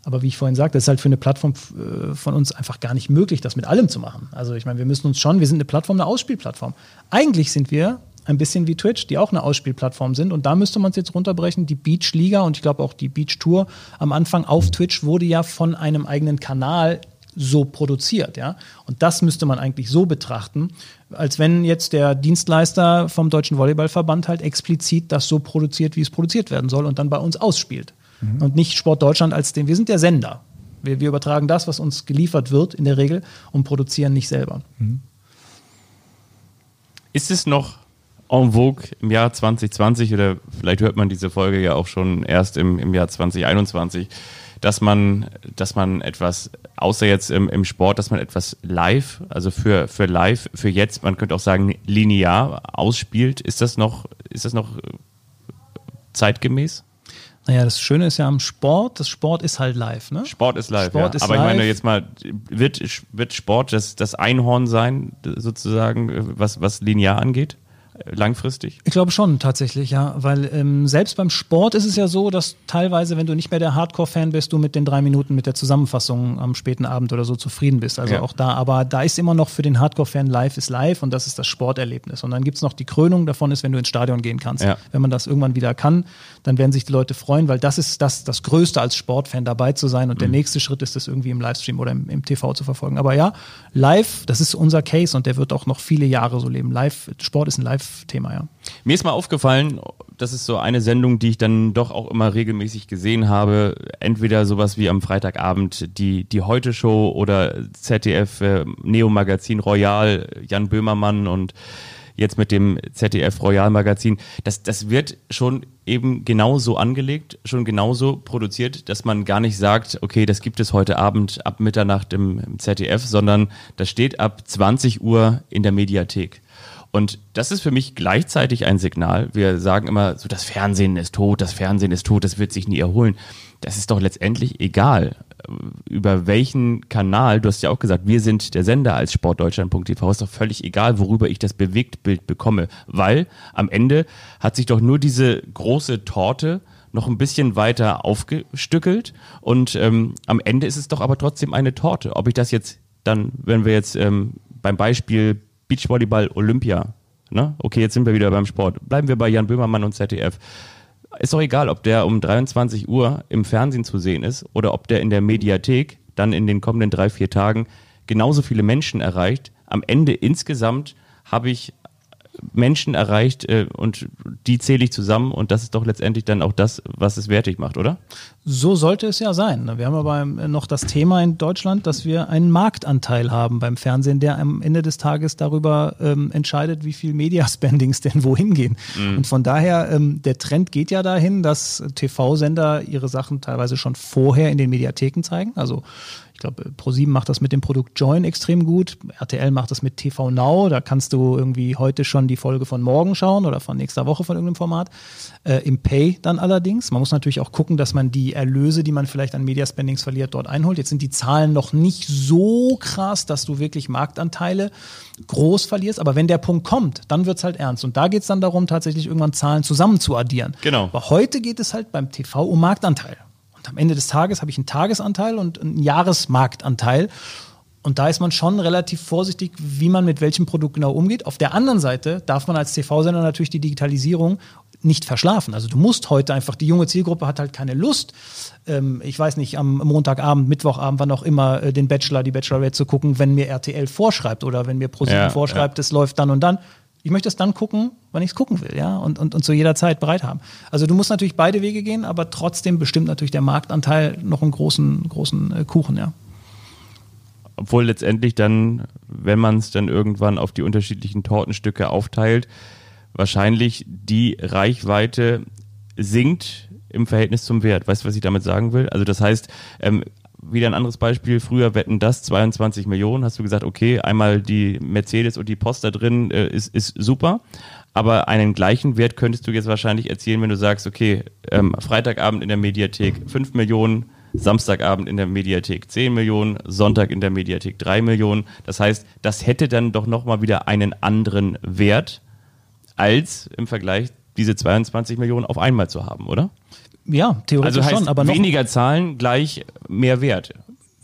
Aber wie ich vorhin sagte, ist halt für eine Plattform äh, von uns einfach gar nicht möglich, das mit allem zu machen. Also ich meine, wir müssen uns schon, wir sind eine Plattform, eine Ausspielplattform. Eigentlich sind wir ein bisschen wie Twitch, die auch eine Ausspielplattform sind. Und da müsste man es jetzt runterbrechen. Die Beach Liga und ich glaube auch die Beach Tour am Anfang auf Twitch wurde ja von einem eigenen Kanal so produziert, ja. Und das müsste man eigentlich so betrachten, als wenn jetzt der Dienstleister vom Deutschen Volleyballverband halt explizit das so produziert, wie es produziert werden soll und dann bei uns ausspielt. Mhm. Und nicht Sport Deutschland als den, wir sind der Sender. Wir, wir, übertragen das, was uns geliefert wird in der Regel und produzieren nicht selber. Mhm. Ist es noch en vogue im Jahr 2020 oder vielleicht hört man diese Folge ja auch schon erst im, im Jahr 2021, dass man, dass man etwas, außer jetzt im, im Sport, dass man etwas live, also für, für live, für jetzt, man könnte auch sagen linear ausspielt. Ist das noch, ist das noch zeitgemäß? Naja, das Schöne ist ja am Sport, das Sport ist halt live, ne? Sport ist live, Sport ja. ist Aber live. ich meine jetzt mal, wird, wird Sport das, das Einhorn sein, sozusagen, was, was linear angeht? Langfristig? Ich glaube schon tatsächlich, ja, weil ähm, selbst beim Sport ist es ja so, dass teilweise, wenn du nicht mehr der Hardcore-Fan bist, du mit den drei Minuten mit der Zusammenfassung am späten Abend oder so zufrieden bist. Also ja. auch da, aber da ist immer noch für den Hardcore-Fan live ist live und das ist das Sporterlebnis. Und dann gibt es noch die Krönung davon ist, wenn du ins Stadion gehen kannst. Ja. Wenn man das irgendwann wieder kann, dann werden sich die Leute freuen, weil das ist das, das Größte als Sportfan dabei zu sein und mhm. der nächste Schritt ist das irgendwie im Livestream oder im, im TV zu verfolgen. Aber ja, live, das ist unser Case und der wird auch noch viele Jahre so leben. Live, Sport ist ein Live-Thema, ja. Mir ist mal aufgefallen, das ist so eine Sendung, die ich dann doch auch immer regelmäßig gesehen habe. Entweder sowas wie am Freitagabend die, die Heute-Show oder ZDF äh, Neo Magazin Royal, Jan Böhmermann und jetzt mit dem ZDF Royal Magazin, das, das wird schon eben genauso angelegt, schon genauso produziert, dass man gar nicht sagt, okay, das gibt es heute Abend ab Mitternacht im, im ZDF, sondern das steht ab 20 Uhr in der Mediathek. Und das ist für mich gleichzeitig ein Signal. Wir sagen immer, so das Fernsehen ist tot, das Fernsehen ist tot, das wird sich nie erholen. Das ist doch letztendlich egal, über welchen Kanal, du hast ja auch gesagt, wir sind der Sender als sportdeutschland.tv, ist doch völlig egal, worüber ich das Bewegtbild bekomme, weil am Ende hat sich doch nur diese große Torte noch ein bisschen weiter aufgestückelt und ähm, am Ende ist es doch aber trotzdem eine Torte. Ob ich das jetzt dann, wenn wir jetzt ähm, beim Beispiel Beachvolleyball Olympia, ne? okay, jetzt sind wir wieder beim Sport, bleiben wir bei Jan Böhmermann und ZDF. Ist doch egal, ob der um 23 Uhr im Fernsehen zu sehen ist oder ob der in der Mediathek dann in den kommenden drei, vier Tagen genauso viele Menschen erreicht. Am Ende insgesamt habe ich Menschen erreicht äh, und die zähle ich zusammen und das ist doch letztendlich dann auch das, was es wertig macht, oder? So sollte es ja sein. Wir haben aber noch das Thema in Deutschland, dass wir einen Marktanteil haben beim Fernsehen, der am Ende des Tages darüber ähm, entscheidet, wie viel Mediaspendings denn wohin gehen. Mhm. Und von daher, ähm, der Trend geht ja dahin, dass TV-Sender ihre Sachen teilweise schon vorher in den Mediatheken zeigen. Also glaube, Pro7 macht das mit dem Produkt Join extrem gut. RTL macht das mit TV Now. Da kannst du irgendwie heute schon die Folge von morgen schauen oder von nächster Woche von irgendeinem Format. Äh, Im Pay dann allerdings. Man muss natürlich auch gucken, dass man die Erlöse, die man vielleicht an Mediaspendings verliert, dort einholt. Jetzt sind die Zahlen noch nicht so krass, dass du wirklich Marktanteile groß verlierst. Aber wenn der Punkt kommt, dann wird es halt ernst. Und da geht es dann darum, tatsächlich irgendwann Zahlen zusammen zu addieren. Genau. Aber heute geht es halt beim TV um Marktanteil. Und am Ende des Tages habe ich einen Tagesanteil und einen Jahresmarktanteil. Und da ist man schon relativ vorsichtig, wie man mit welchem Produkt genau umgeht. Auf der anderen Seite darf man als TV-Sender natürlich die Digitalisierung nicht verschlafen. Also du musst heute einfach, die junge Zielgruppe hat halt keine Lust, ähm, ich weiß nicht, am Montagabend, Mittwochabend, wann auch immer, äh, den Bachelor, die Bachelorette zu gucken, wenn mir RTL vorschreibt oder wenn mir ProSieben ja, vorschreibt, es ja. läuft dann und dann. Ich möchte es dann gucken, wann ich es gucken will, ja, und, und, und zu jeder Zeit bereit haben. Also du musst natürlich beide Wege gehen, aber trotzdem bestimmt natürlich der Marktanteil noch einen großen, großen äh, Kuchen, ja. Obwohl letztendlich dann, wenn man es dann irgendwann auf die unterschiedlichen Tortenstücke aufteilt, wahrscheinlich die Reichweite sinkt im Verhältnis zum Wert. Weißt du, was ich damit sagen will? Also das heißt, ähm, wieder ein anderes Beispiel. Früher wetten das 22 Millionen. Hast du gesagt, okay, einmal die Mercedes und die Post da drin äh, ist, ist super. Aber einen gleichen Wert könntest du jetzt wahrscheinlich erzielen, wenn du sagst, okay, ähm, Freitagabend in der Mediathek 5 Millionen, Samstagabend in der Mediathek 10 Millionen, Sonntag in der Mediathek 3 Millionen. Das heißt, das hätte dann doch nochmal wieder einen anderen Wert, als im Vergleich diese 22 Millionen auf einmal zu haben, oder? Ja, theoretisch also heißt schon, aber noch weniger Zahlen gleich mehr Wert.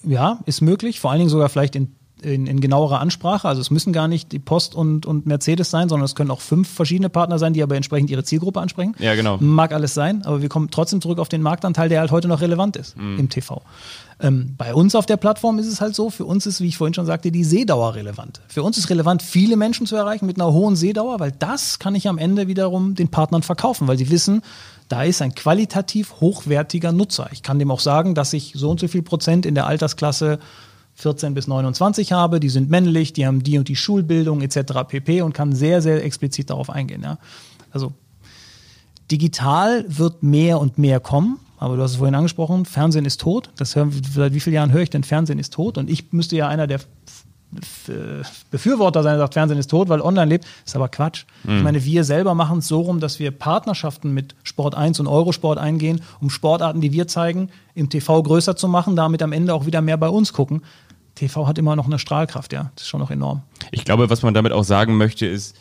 Ja, ist möglich, vor allen Dingen sogar vielleicht in in, in genauerer Ansprache. Also es müssen gar nicht die Post und, und Mercedes sein, sondern es können auch fünf verschiedene Partner sein, die aber entsprechend ihre Zielgruppe ansprechen. Ja, genau. Mag alles sein, aber wir kommen trotzdem zurück auf den Marktanteil, der halt heute noch relevant ist mhm. im TV. Ähm, bei uns auf der Plattform ist es halt so, für uns ist, wie ich vorhin schon sagte, die Seedauer relevant. Für uns ist relevant, viele Menschen zu erreichen mit einer hohen Seedauer, weil das kann ich am Ende wiederum den Partnern verkaufen, weil sie wissen, da ist ein qualitativ hochwertiger Nutzer. Ich kann dem auch sagen, dass ich so und so viel Prozent in der Altersklasse 14 bis 29 habe, die sind männlich, die haben die und die Schulbildung etc. pp. und kann sehr, sehr explizit darauf eingehen. Ja. Also digital wird mehr und mehr kommen. Aber du hast es vorhin angesprochen, Fernsehen ist tot. Das hören, seit wie vielen Jahren höre ich denn, Fernsehen ist tot? Und ich müsste ja einer der Befürworter sein, der sagt, Fernsehen ist tot, weil online lebt. Das ist aber Quatsch. Mhm. Ich meine, wir selber machen es so rum, dass wir Partnerschaften mit Sport 1 und Eurosport eingehen, um Sportarten, die wir zeigen, im TV größer zu machen, damit am Ende auch wieder mehr bei uns gucken. TV hat immer noch eine Strahlkraft, ja. Das ist schon noch enorm. Ich glaube, was man damit auch sagen möchte, ist,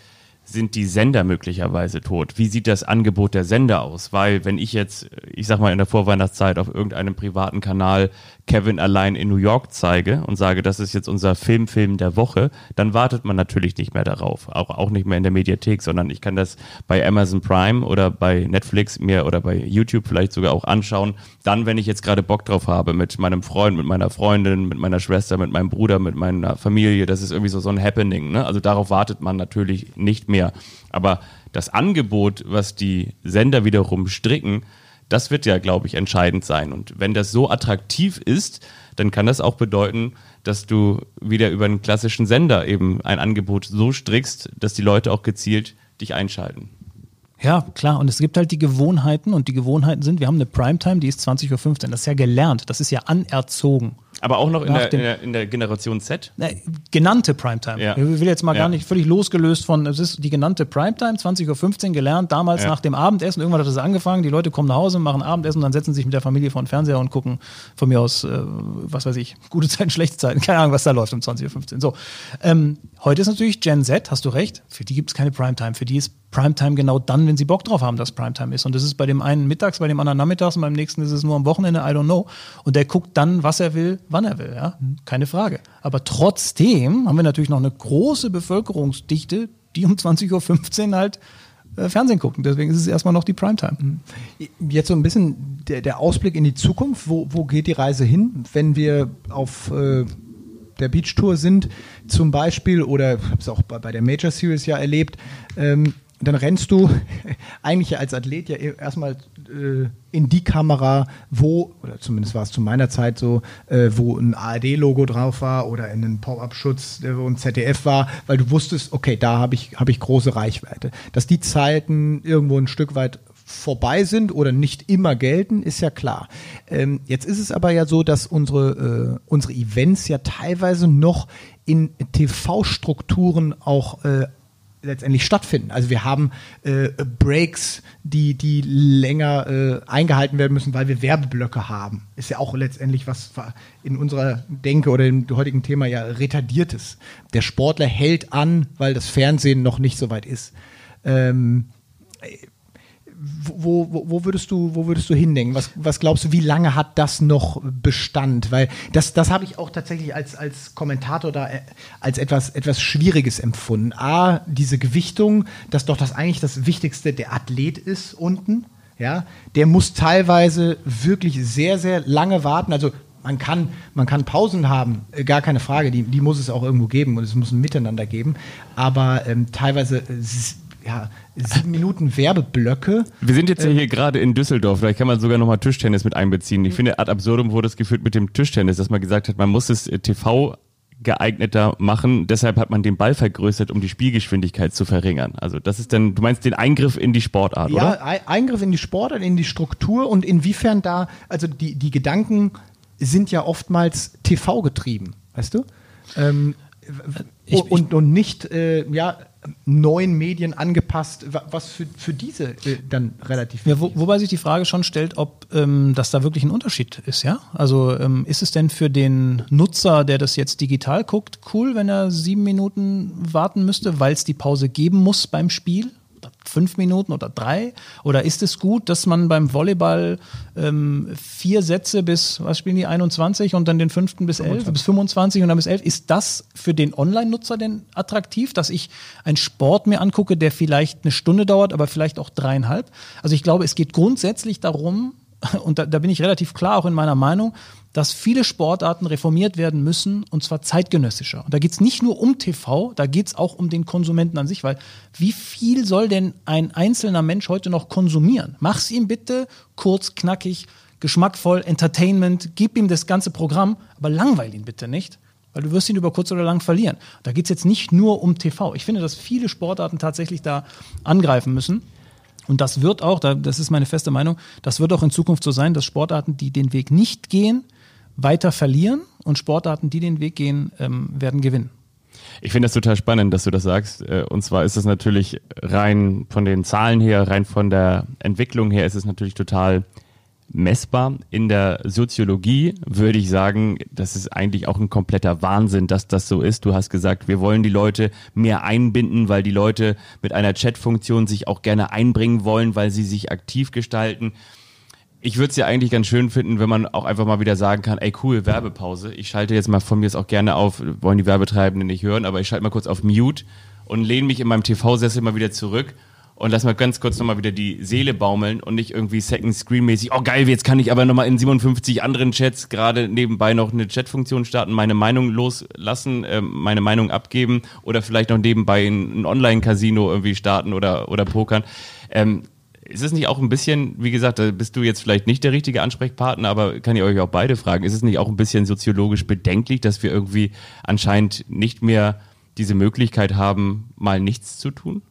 sind die Sender möglicherweise tot? Wie sieht das Angebot der Sender aus? Weil wenn ich jetzt, ich sag mal in der Vorweihnachtszeit auf irgendeinem privaten Kanal Kevin allein in New York zeige und sage, das ist jetzt unser Filmfilm der Woche, dann wartet man natürlich nicht mehr darauf. Auch, auch nicht mehr in der Mediathek, sondern ich kann das bei Amazon Prime oder bei Netflix mir oder bei YouTube vielleicht sogar auch anschauen. Dann, wenn ich jetzt gerade Bock drauf habe, mit meinem Freund, mit meiner Freundin, mit meiner Schwester, mit meinem Bruder, mit meiner Familie, das ist irgendwie so, so ein Happening. Ne? Also darauf wartet man natürlich nicht mehr. Aber das Angebot, was die Sender wiederum stricken, Das wird ja, glaube ich, entscheidend sein. Und wenn das so attraktiv ist, dann kann das auch bedeuten, dass du wieder über einen klassischen Sender eben ein Angebot so strickst, dass die Leute auch gezielt dich einschalten. Ja, klar. Und es gibt halt die Gewohnheiten und die Gewohnheiten sind, wir haben eine Primetime, die ist 20.15 Uhr. Das ist ja gelernt, das ist ja anerzogen. Aber auch noch in der, in der, in, der, Generation Z? Na, genannte Primetime. Ja. Ich will jetzt mal ja. gar nicht völlig losgelöst von, es ist die genannte Primetime, 20.15 Uhr gelernt, damals ja. nach dem Abendessen. Irgendwann hat es angefangen, die Leute kommen nach Hause, machen Abendessen und dann setzen sich mit der Familie vor den Fernseher und gucken von mir aus, äh, was weiß ich, gute Zeiten, schlechte Zeiten, keine Ahnung, was da läuft um 20.15 Uhr. So. Ähm, heute ist natürlich Gen Z, hast du recht, für die gibt es keine Primetime, für die ist Primetime genau dann, wenn sie Bock drauf haben, dass Primetime ist. Und das ist bei dem einen mittags, bei dem anderen nachmittags und beim nächsten ist es nur am Wochenende, I don't know. Und der guckt dann, was er will, wann er will, ja. Keine Frage. Aber trotzdem haben wir natürlich noch eine große Bevölkerungsdichte, die um 20.15 Uhr halt äh, Fernsehen gucken. Deswegen ist es erstmal noch die Primetime. Mhm. Jetzt so ein bisschen der, der Ausblick in die Zukunft. Wo, wo geht die Reise hin, wenn wir auf äh, der Beach Tour sind, zum Beispiel, oder ich habe es auch bei, bei, der Major Series ja erlebt, ähm, dann rennst du eigentlich als Athlet ja erstmal äh, in die Kamera, wo, oder zumindest war es zu meiner Zeit so, äh, wo ein ARD-Logo drauf war oder in einem Pop-Up-Schutz, wo ein ZDF war, weil du wusstest, okay, da habe ich, hab ich große Reichweite. Dass die Zeiten irgendwo ein Stück weit vorbei sind oder nicht immer gelten, ist ja klar. Ähm, jetzt ist es aber ja so, dass unsere, äh, unsere Events ja teilweise noch in TV-Strukturen auch äh, letztendlich stattfinden. Also wir haben äh, Breaks, die, die länger äh, eingehalten werden müssen, weil wir Werbeblöcke haben. Ist ja auch letztendlich was in unserer Denke oder im heutigen Thema ja retardiertes. Der Sportler hält an, weil das Fernsehen noch nicht so weit ist. Ähm, wo, wo, wo, würdest du, wo würdest du hindenken? Was, was glaubst du, wie lange hat das noch Bestand? Weil das, das habe ich auch tatsächlich als, als Kommentator da äh, als etwas, etwas Schwieriges empfunden. A, diese Gewichtung, dass doch das eigentlich das Wichtigste der Athlet ist unten. Ja, der muss teilweise wirklich sehr, sehr lange warten. Also man kann, man kann Pausen haben, äh, gar keine Frage, die, die muss es auch irgendwo geben und es muss ein Miteinander geben. Aber ähm, teilweise äh, ja, sieben Minuten Werbeblöcke. Wir sind jetzt ja hier gerade in Düsseldorf, vielleicht kann man sogar nochmal Tischtennis mit einbeziehen. Ich finde, ad absurdum wurde es geführt mit dem Tischtennis, dass man gesagt hat, man muss es äh, TV geeigneter machen. Deshalb hat man den Ball vergrößert, um die Spielgeschwindigkeit zu verringern. Also das ist dann, du meinst den Eingriff in die Sportart, ja, oder? Ja, Eingriff in die Sportart, in die Struktur und inwiefern da, also die, die Gedanken sind ja oftmals TV getrieben, weißt du? Ähm, ich, und, und nicht, äh, ja, neuen Medien angepasst, was für, für diese äh, dann relativ ja, wo, Wobei sich die Frage schon stellt, ob ähm, das da wirklich ein Unterschied ist, ja? Also ähm, ist es denn für den Nutzer, der das jetzt digital guckt, cool, wenn er sieben Minuten warten müsste, weil es die Pause geben muss beim Spiel? Fünf Minuten oder drei? Oder ist es gut, dass man beim Volleyball ähm, vier Sätze bis, was spielen die, 21 und dann den fünften bis 11, bis 25 und dann bis 11? Ist das für den Online-Nutzer denn attraktiv, dass ich einen Sport mir angucke, der vielleicht eine Stunde dauert, aber vielleicht auch dreieinhalb? Also ich glaube, es geht grundsätzlich darum, und da, da bin ich relativ klar auch in meiner Meinung, dass viele Sportarten reformiert werden müssen und zwar zeitgenössischer. Und da geht es nicht nur um TV, da geht es auch um den Konsumenten an sich, weil wie viel soll denn ein einzelner Mensch heute noch konsumieren? Mach's ihm bitte kurz, knackig, geschmackvoll, Entertainment, gib ihm das ganze Programm, aber langweil ihn bitte nicht. Weil du wirst ihn über kurz oder lang verlieren. Da geht es jetzt nicht nur um TV. Ich finde, dass viele Sportarten tatsächlich da angreifen müssen. Und das wird auch, das ist meine feste Meinung, das wird auch in Zukunft so sein, dass Sportarten, die den Weg nicht gehen, weiter verlieren und Sportarten, die den Weg gehen, ähm, werden gewinnen. Ich finde das total spannend, dass du das sagst. Äh, und zwar ist es natürlich rein von den Zahlen her, rein von der Entwicklung her, ist es natürlich total messbar. In der Soziologie würde ich sagen, das ist eigentlich auch ein kompletter Wahnsinn, dass das so ist. Du hast gesagt, wir wollen die Leute mehr einbinden, weil die Leute mit einer Chatfunktion sich auch gerne einbringen wollen, weil sie sich aktiv gestalten ich würde es ja eigentlich ganz schön finden, wenn man auch einfach mal wieder sagen kann, ey cool, Werbepause. Ich schalte jetzt mal von mir auch gerne auf, wollen die Werbetreibenden nicht hören, aber ich schalte mal kurz auf Mute und lehne mich in meinem TV-Sessel mal wieder zurück und lass mal ganz kurz nochmal wieder die Seele baumeln und nicht irgendwie Second Screen mäßig, oh geil, jetzt kann ich aber nochmal in 57 anderen Chats gerade nebenbei noch eine Chatfunktion starten, meine Meinung loslassen, äh, meine Meinung abgeben oder vielleicht noch nebenbei ein, ein Online-Casino irgendwie starten oder, oder pokern. Ähm, Ist es nicht auch ein bisschen, wie gesagt, da bist du jetzt vielleicht nicht der richtige Ansprechpartner, aber kann ich euch auch beide fragen, ist es nicht auch ein bisschen soziologisch bedenklich, dass wir irgendwie anscheinend nicht mehr diese Möglichkeit haben, mal nichts zu tun?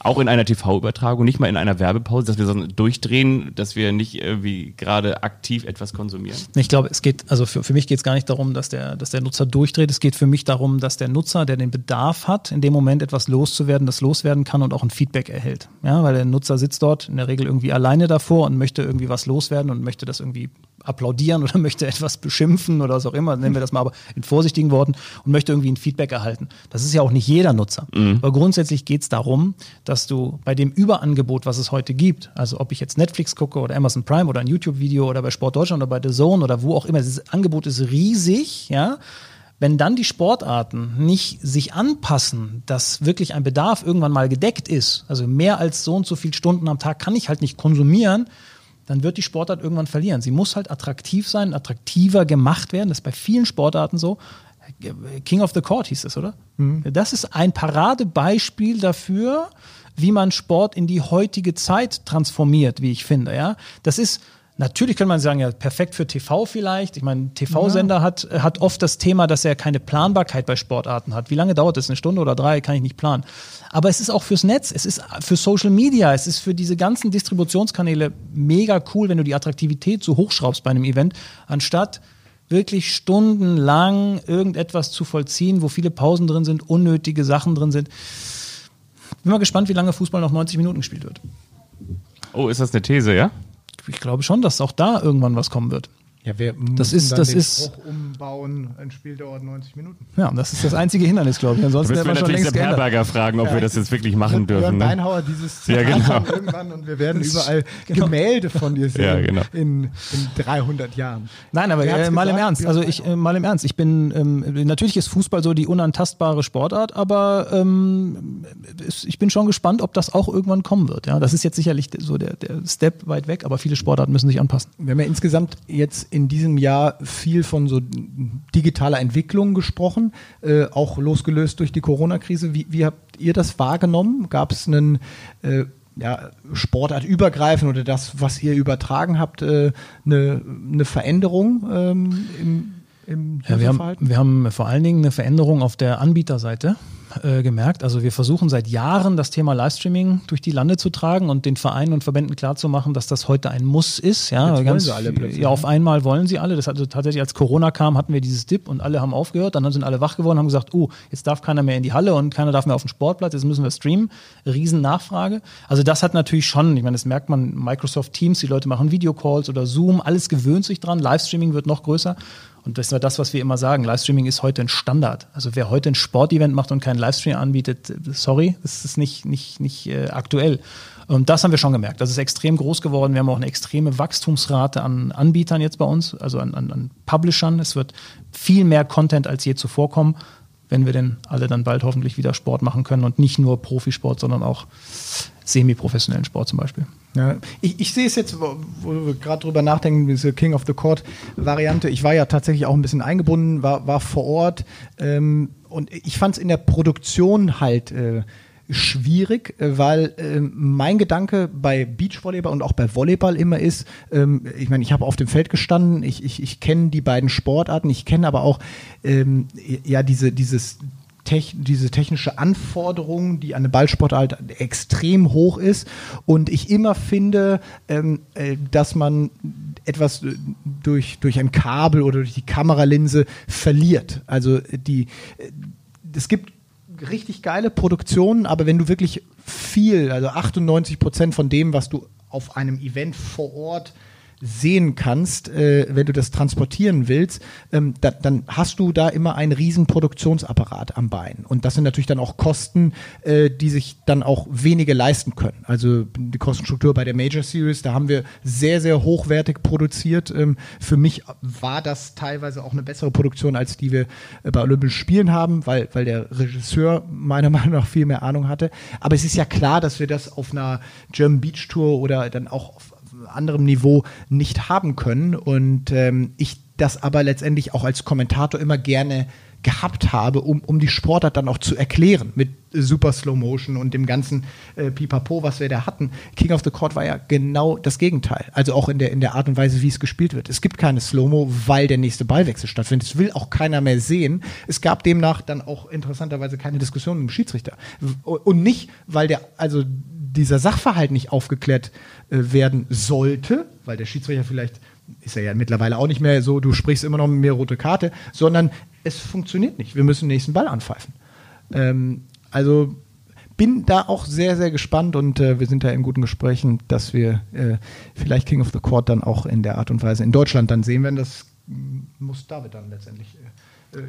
Auch in einer TV-Übertragung, nicht mal in einer Werbepause, dass wir so durchdrehen, dass wir nicht irgendwie gerade aktiv etwas konsumieren? Ich glaube, es geht, also für, für mich geht es gar nicht darum, dass der, dass der Nutzer durchdreht. Es geht für mich darum, dass der Nutzer, der den Bedarf hat, in dem Moment etwas loszuwerden, das loswerden kann und auch ein Feedback erhält. Ja, weil der Nutzer sitzt dort in der Regel irgendwie alleine davor und möchte irgendwie was loswerden und möchte das irgendwie applaudieren oder möchte etwas beschimpfen oder was auch immer, nennen wir das mal aber in vorsichtigen Worten und möchte irgendwie ein Feedback erhalten. Das ist ja auch nicht jeder Nutzer. Mhm. Aber grundsätzlich geht es darum, dass du bei dem Überangebot, was es heute gibt, also ob ich jetzt Netflix gucke oder Amazon Prime oder ein YouTube-Video oder bei Sport Deutschland oder bei The Zone oder wo auch immer, dieses Angebot ist riesig, ja. Wenn dann die Sportarten nicht sich anpassen, dass wirklich ein Bedarf irgendwann mal gedeckt ist, also mehr als so und so viele Stunden am Tag kann ich halt nicht konsumieren, dann wird die Sportart irgendwann verlieren. Sie muss halt attraktiv sein, attraktiver gemacht werden. Das ist bei vielen Sportarten so. King of the Court hieß das, oder? Mhm. Das ist ein Paradebeispiel dafür, wie man Sport in die heutige Zeit transformiert, wie ich finde. Ja, das ist Natürlich kann man sagen, ja, perfekt für TV vielleicht. Ich meine, TV-Sender ja. hat, hat oft das Thema, dass er keine Planbarkeit bei Sportarten hat. Wie lange dauert das? Eine Stunde oder drei? Kann ich nicht planen. Aber es ist auch fürs Netz, es ist für Social Media, es ist für diese ganzen Distributionskanäle mega cool, wenn du die Attraktivität so hochschraubst bei einem Event, anstatt wirklich stundenlang irgendetwas zu vollziehen, wo viele Pausen drin sind, unnötige Sachen drin sind. Bin mal gespannt, wie lange Fußball noch 90 Minuten gespielt wird. Oh, ist das eine These, ja? Ich glaube schon, dass auch da irgendwann was kommen wird. Ja, wir das ist, das ist umbauen, ein Spiel dauert 90 Minuten. Ja, das ist das einzige Hindernis, glaube ich. Ansonsten müssen wir natürlich schon längst Herberger fragen, ob ja, wir das jetzt wirklich machen dürfen. Ne? Beinhauer dieses ja, genau. irgendwann und wir werden überall genau. Gemälde von dir sehen ja, genau. in, in 300 Jahren. Nein, aber äh, mal gesagt, im Ernst. Also ich äh, mal im Ernst. Ich bin ähm, natürlich ist Fußball so die unantastbare Sportart, aber ähm, ich bin schon gespannt, ob das auch irgendwann kommen wird. Ja, das ist jetzt sicherlich so der, der Step weit weg, aber viele Sportarten müssen sich anpassen. Wir haben ja insgesamt jetzt in diesem Jahr viel von so digitaler Entwicklung gesprochen, äh, auch losgelöst durch die Corona-Krise. Wie, wie, habt ihr das wahrgenommen? Gab es einen äh, ja, Sportart übergreifend oder das, was ihr übertragen habt, äh, eine, eine Veränderung ähm, im, im ja, wir haben, wir haben vor allen Dingen eine Veränderung auf der Anbieterseite äh, gemerkt. Also wir versuchen seit Jahren das Thema Livestreaming durch die Lande zu tragen und den Vereinen und Verbänden klarzumachen, dass das heute ein Muss ist. Ja, Jetzt ganz, sie alle plötzlich. Ja, auf ne? einmal wollen sie alle. Das hat, also tatsächlich, als Corona kam, hatten wir dieses Dip und alle haben aufgehört. Dann sind alle wach geworden und haben gesagt, oh, jetzt darf keiner mehr in die Halle und keiner darf mehr auf den Sportplatz. Jetzt müssen wir streamen. Riesennachfrage. Also das hat natürlich schon, ich meine, das merkt man, Microsoft Teams, die Leute machen Videocalls oder Zoom, alles gewöhnt sich dran. Livestreaming wird noch größer. Und das war das, was wir immer sagen. Livestreaming ist heute ein Standard. Also wer heute ein Sportevent macht und keinen Livestream anbietet, sorry, das ist nicht, nicht, nicht äh, aktuell. Und das haben wir schon gemerkt. Das ist extrem groß geworden. Wir haben auch eine extreme Wachstumsrate an Anbietern jetzt bei uns, also an, an, an Publishern. Es wird viel mehr Content als je zuvor kommen, wenn wir denn alle dann bald hoffentlich wieder Sport machen können und nicht nur Profisport, sondern auch semi-professionellen Sport zum Beispiel. Ja, ich, ich sehe es jetzt, wo, wo wir gerade drüber nachdenken, diese King of the Court Variante. Ich war ja tatsächlich auch ein bisschen eingebunden, war, war vor Ort ähm, und ich fand es in der Produktion halt äh, schwierig, äh, weil äh, mein Gedanke bei Beachvolleyball und auch bei Volleyball immer ist, ähm, ich meine, ich habe auf dem Feld gestanden, ich, ich, ich kenne die beiden Sportarten, ich kenne aber auch ähm, ja diese, dieses Tech, diese technische Anforderung, die an eine Ballsportart extrem hoch ist. Und ich immer finde, ähm, äh, dass man etwas äh, durch, durch ein Kabel oder durch die Kameralinse verliert. Also die, äh, es gibt richtig geile Produktionen, aber wenn du wirklich viel, also 98 Prozent von dem, was du auf einem Event vor Ort sehen kannst, äh, wenn du das transportieren willst, ähm, da, dann hast du da immer einen riesen Produktionsapparat am Bein. Und das sind natürlich dann auch Kosten, äh, die sich dann auch wenige leisten können. Also die Kostenstruktur bei der Major Series, da haben wir sehr, sehr hochwertig produziert. Ähm, für mich war das teilweise auch eine bessere Produktion, als die wir äh, bei Olympischen Spielen haben, weil, weil der Regisseur meiner Meinung nach viel mehr Ahnung hatte. Aber es ist ja klar, dass wir das auf einer German Beach Tour oder dann auch auf anderem Niveau nicht haben können. Und ähm, ich das aber letztendlich auch als Kommentator immer gerne gehabt habe, um, um die Sportart dann auch zu erklären mit Super Slow Motion und dem ganzen äh, Pipapo, was wir da hatten. King of the Court war ja genau das Gegenteil. Also auch in der, in der Art und Weise, wie es gespielt wird. Es gibt keine Slow-Mo, weil der nächste Ballwechsel stattfindet. Es will auch keiner mehr sehen. Es gab demnach dann auch interessanterweise keine Diskussion mit dem Schiedsrichter. Und nicht, weil der, also dieser Sachverhalt nicht aufgeklärt äh, werden sollte, weil der Schiedsrichter vielleicht ist er ja mittlerweile auch nicht mehr so, du sprichst immer noch mit mir rote Karte, sondern es funktioniert nicht. Wir müssen den nächsten Ball anpfeifen. Ähm, also bin da auch sehr, sehr gespannt und äh, wir sind da in guten Gesprächen, dass wir äh, vielleicht King of the Court dann auch in der Art und Weise in Deutschland dann sehen werden. Das muss David dann letztendlich äh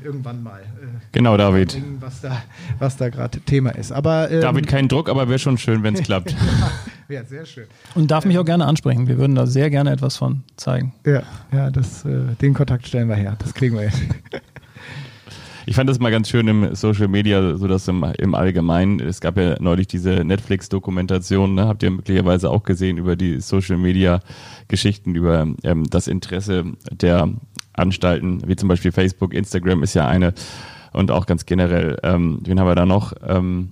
irgendwann mal. Äh, genau, David. Bringen, was da, was da gerade Thema ist. Aber, ähm, David, kein Druck, aber wäre schon schön, wenn es klappt. ja, sehr schön. Und darf mich auch gerne ansprechen. Wir würden da sehr gerne etwas von zeigen. Ja, ja das, äh, den Kontakt stellen wir her. Das kriegen wir jetzt. Ich fand das mal ganz schön im Social Media, so dass im, im Allgemeinen, es gab ja neulich diese Netflix-Dokumentation, ne, habt ihr möglicherweise auch gesehen über die Social Media Geschichten, über ähm, das Interesse der Anstalten, wie zum Beispiel Facebook, Instagram ist ja eine und auch ganz generell, ähm, wen haben wir da noch? Ähm,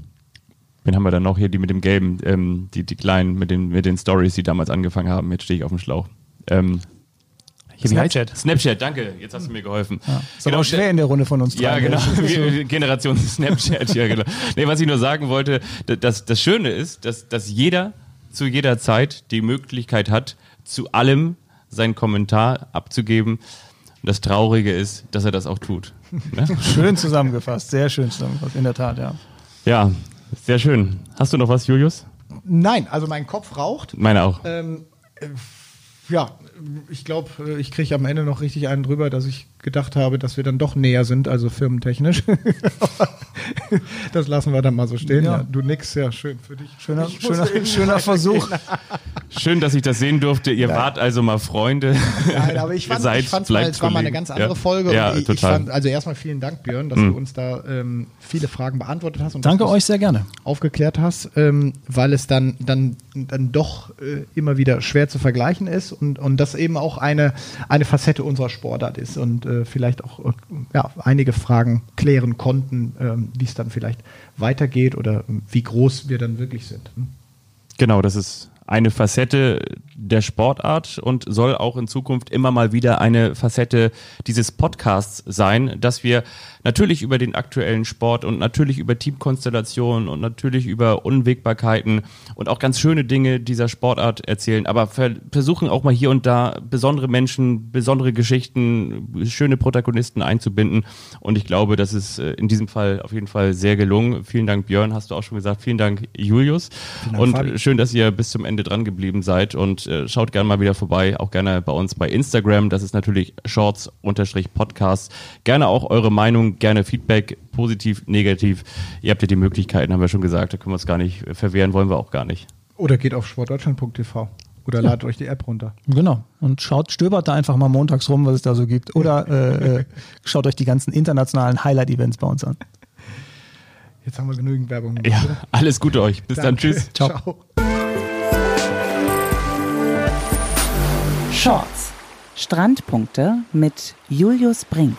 wen haben wir da noch hier, die mit dem Gelben, ähm, die, die Kleinen mit den, mit den Stories, die damals angefangen haben, jetzt stehe ich auf dem Schlauch. Ähm, Snapchat. Snapchat, danke. Jetzt hast du mir geholfen. Ja, ist genau, aber schwer in der Runde von uns drei. Ja, genau. Generation Snapchat, ja, genau. Nee, was ich nur sagen wollte, das, das Schöne ist, dass, dass jeder zu jeder Zeit die Möglichkeit hat, zu allem seinen Kommentar abzugeben. Das Traurige ist, dass er das auch tut. Ne? Schön zusammengefasst, sehr schön zusammengefasst, in der Tat, ja. Ja, sehr schön. Hast du noch was, Julius? Nein, also mein Kopf raucht. Meine auch. Ähm, äh, ja, ich glaube, äh, ich kriege am Ende noch richtig einen drüber, dass ich gedacht habe, dass wir dann doch näher sind, also firmentechnisch. das lassen wir dann mal so stehen. Ja. ja du nix, ja, schön für dich. Schöner, schöner, schöner Versuch. Schön, dass ich das sehen durfte. Ihr Nein. wart also mal Freunde. Nein, aber ich fand es mal, es war mal eine ganz andere ja. Folge. Ja, ich, total. Fand, also erstmal vielen Dank, Björn, dass mhm. du uns da ähm, viele Fragen beantwortet hast. Und Danke euch sehr gerne. Aufgeklärt hast, ähm, weil es dann, dann, dann doch äh, immer wieder schwer zu vergleichen ist und, und das eben auch eine, eine Facette unserer Sportart ist und äh, vielleicht auch äh, ja, einige Fragen klären konnten, ähm, wie es dann vielleicht weitergeht oder wie groß wir dann wirklich sind. Hm? Genau, das ist eine Facette der Sportart und soll auch in Zukunft immer mal wieder eine Facette dieses Podcasts sein, dass wir natürlich über den aktuellen Sport und natürlich über Teamkonstellationen und natürlich über Unwägbarkeiten und auch ganz schöne Dinge dieser Sportart erzählen, aber versuchen auch mal hier und da besondere Menschen, besondere Geschichten, schöne Protagonisten einzubinden und ich glaube, das ist äh, in diesem Fall auf jeden Fall sehr gelungen. Vielen Dank Björn, hast du auch schon gesagt. Vielen Dank Julius Dank, und Fabi. schön, dass ihr bis zum Ende dran geblieben seid und äh, schaut gerne mal wieder vorbei, auch gerne bei uns bei Instagram, das ist natürlich Shorts-Podcast. Gerne auch eure Meinung gerne Feedback, positiv, negativ. Ihr habt ja die Möglichkeiten, haben wir schon gesagt, da können wir uns gar nicht verwehren, wollen wir auch gar nicht. Oder geht auf sportdeutschland.tv. Oder ladet euch die App runter. Genau. Und schaut, stöbert da einfach mal montags rum, was es da so gibt. Oder äh, äh, schaut euch die ganzen internationalen Highlight-Events bei uns an. Jetzt haben wir genügend Werbung. Gemacht, ja, oder? alles Gute euch. Bis Danke. dann. Tschüss. Ciao. Ciao. Shorts. Strandpunkte mit Julius Brink.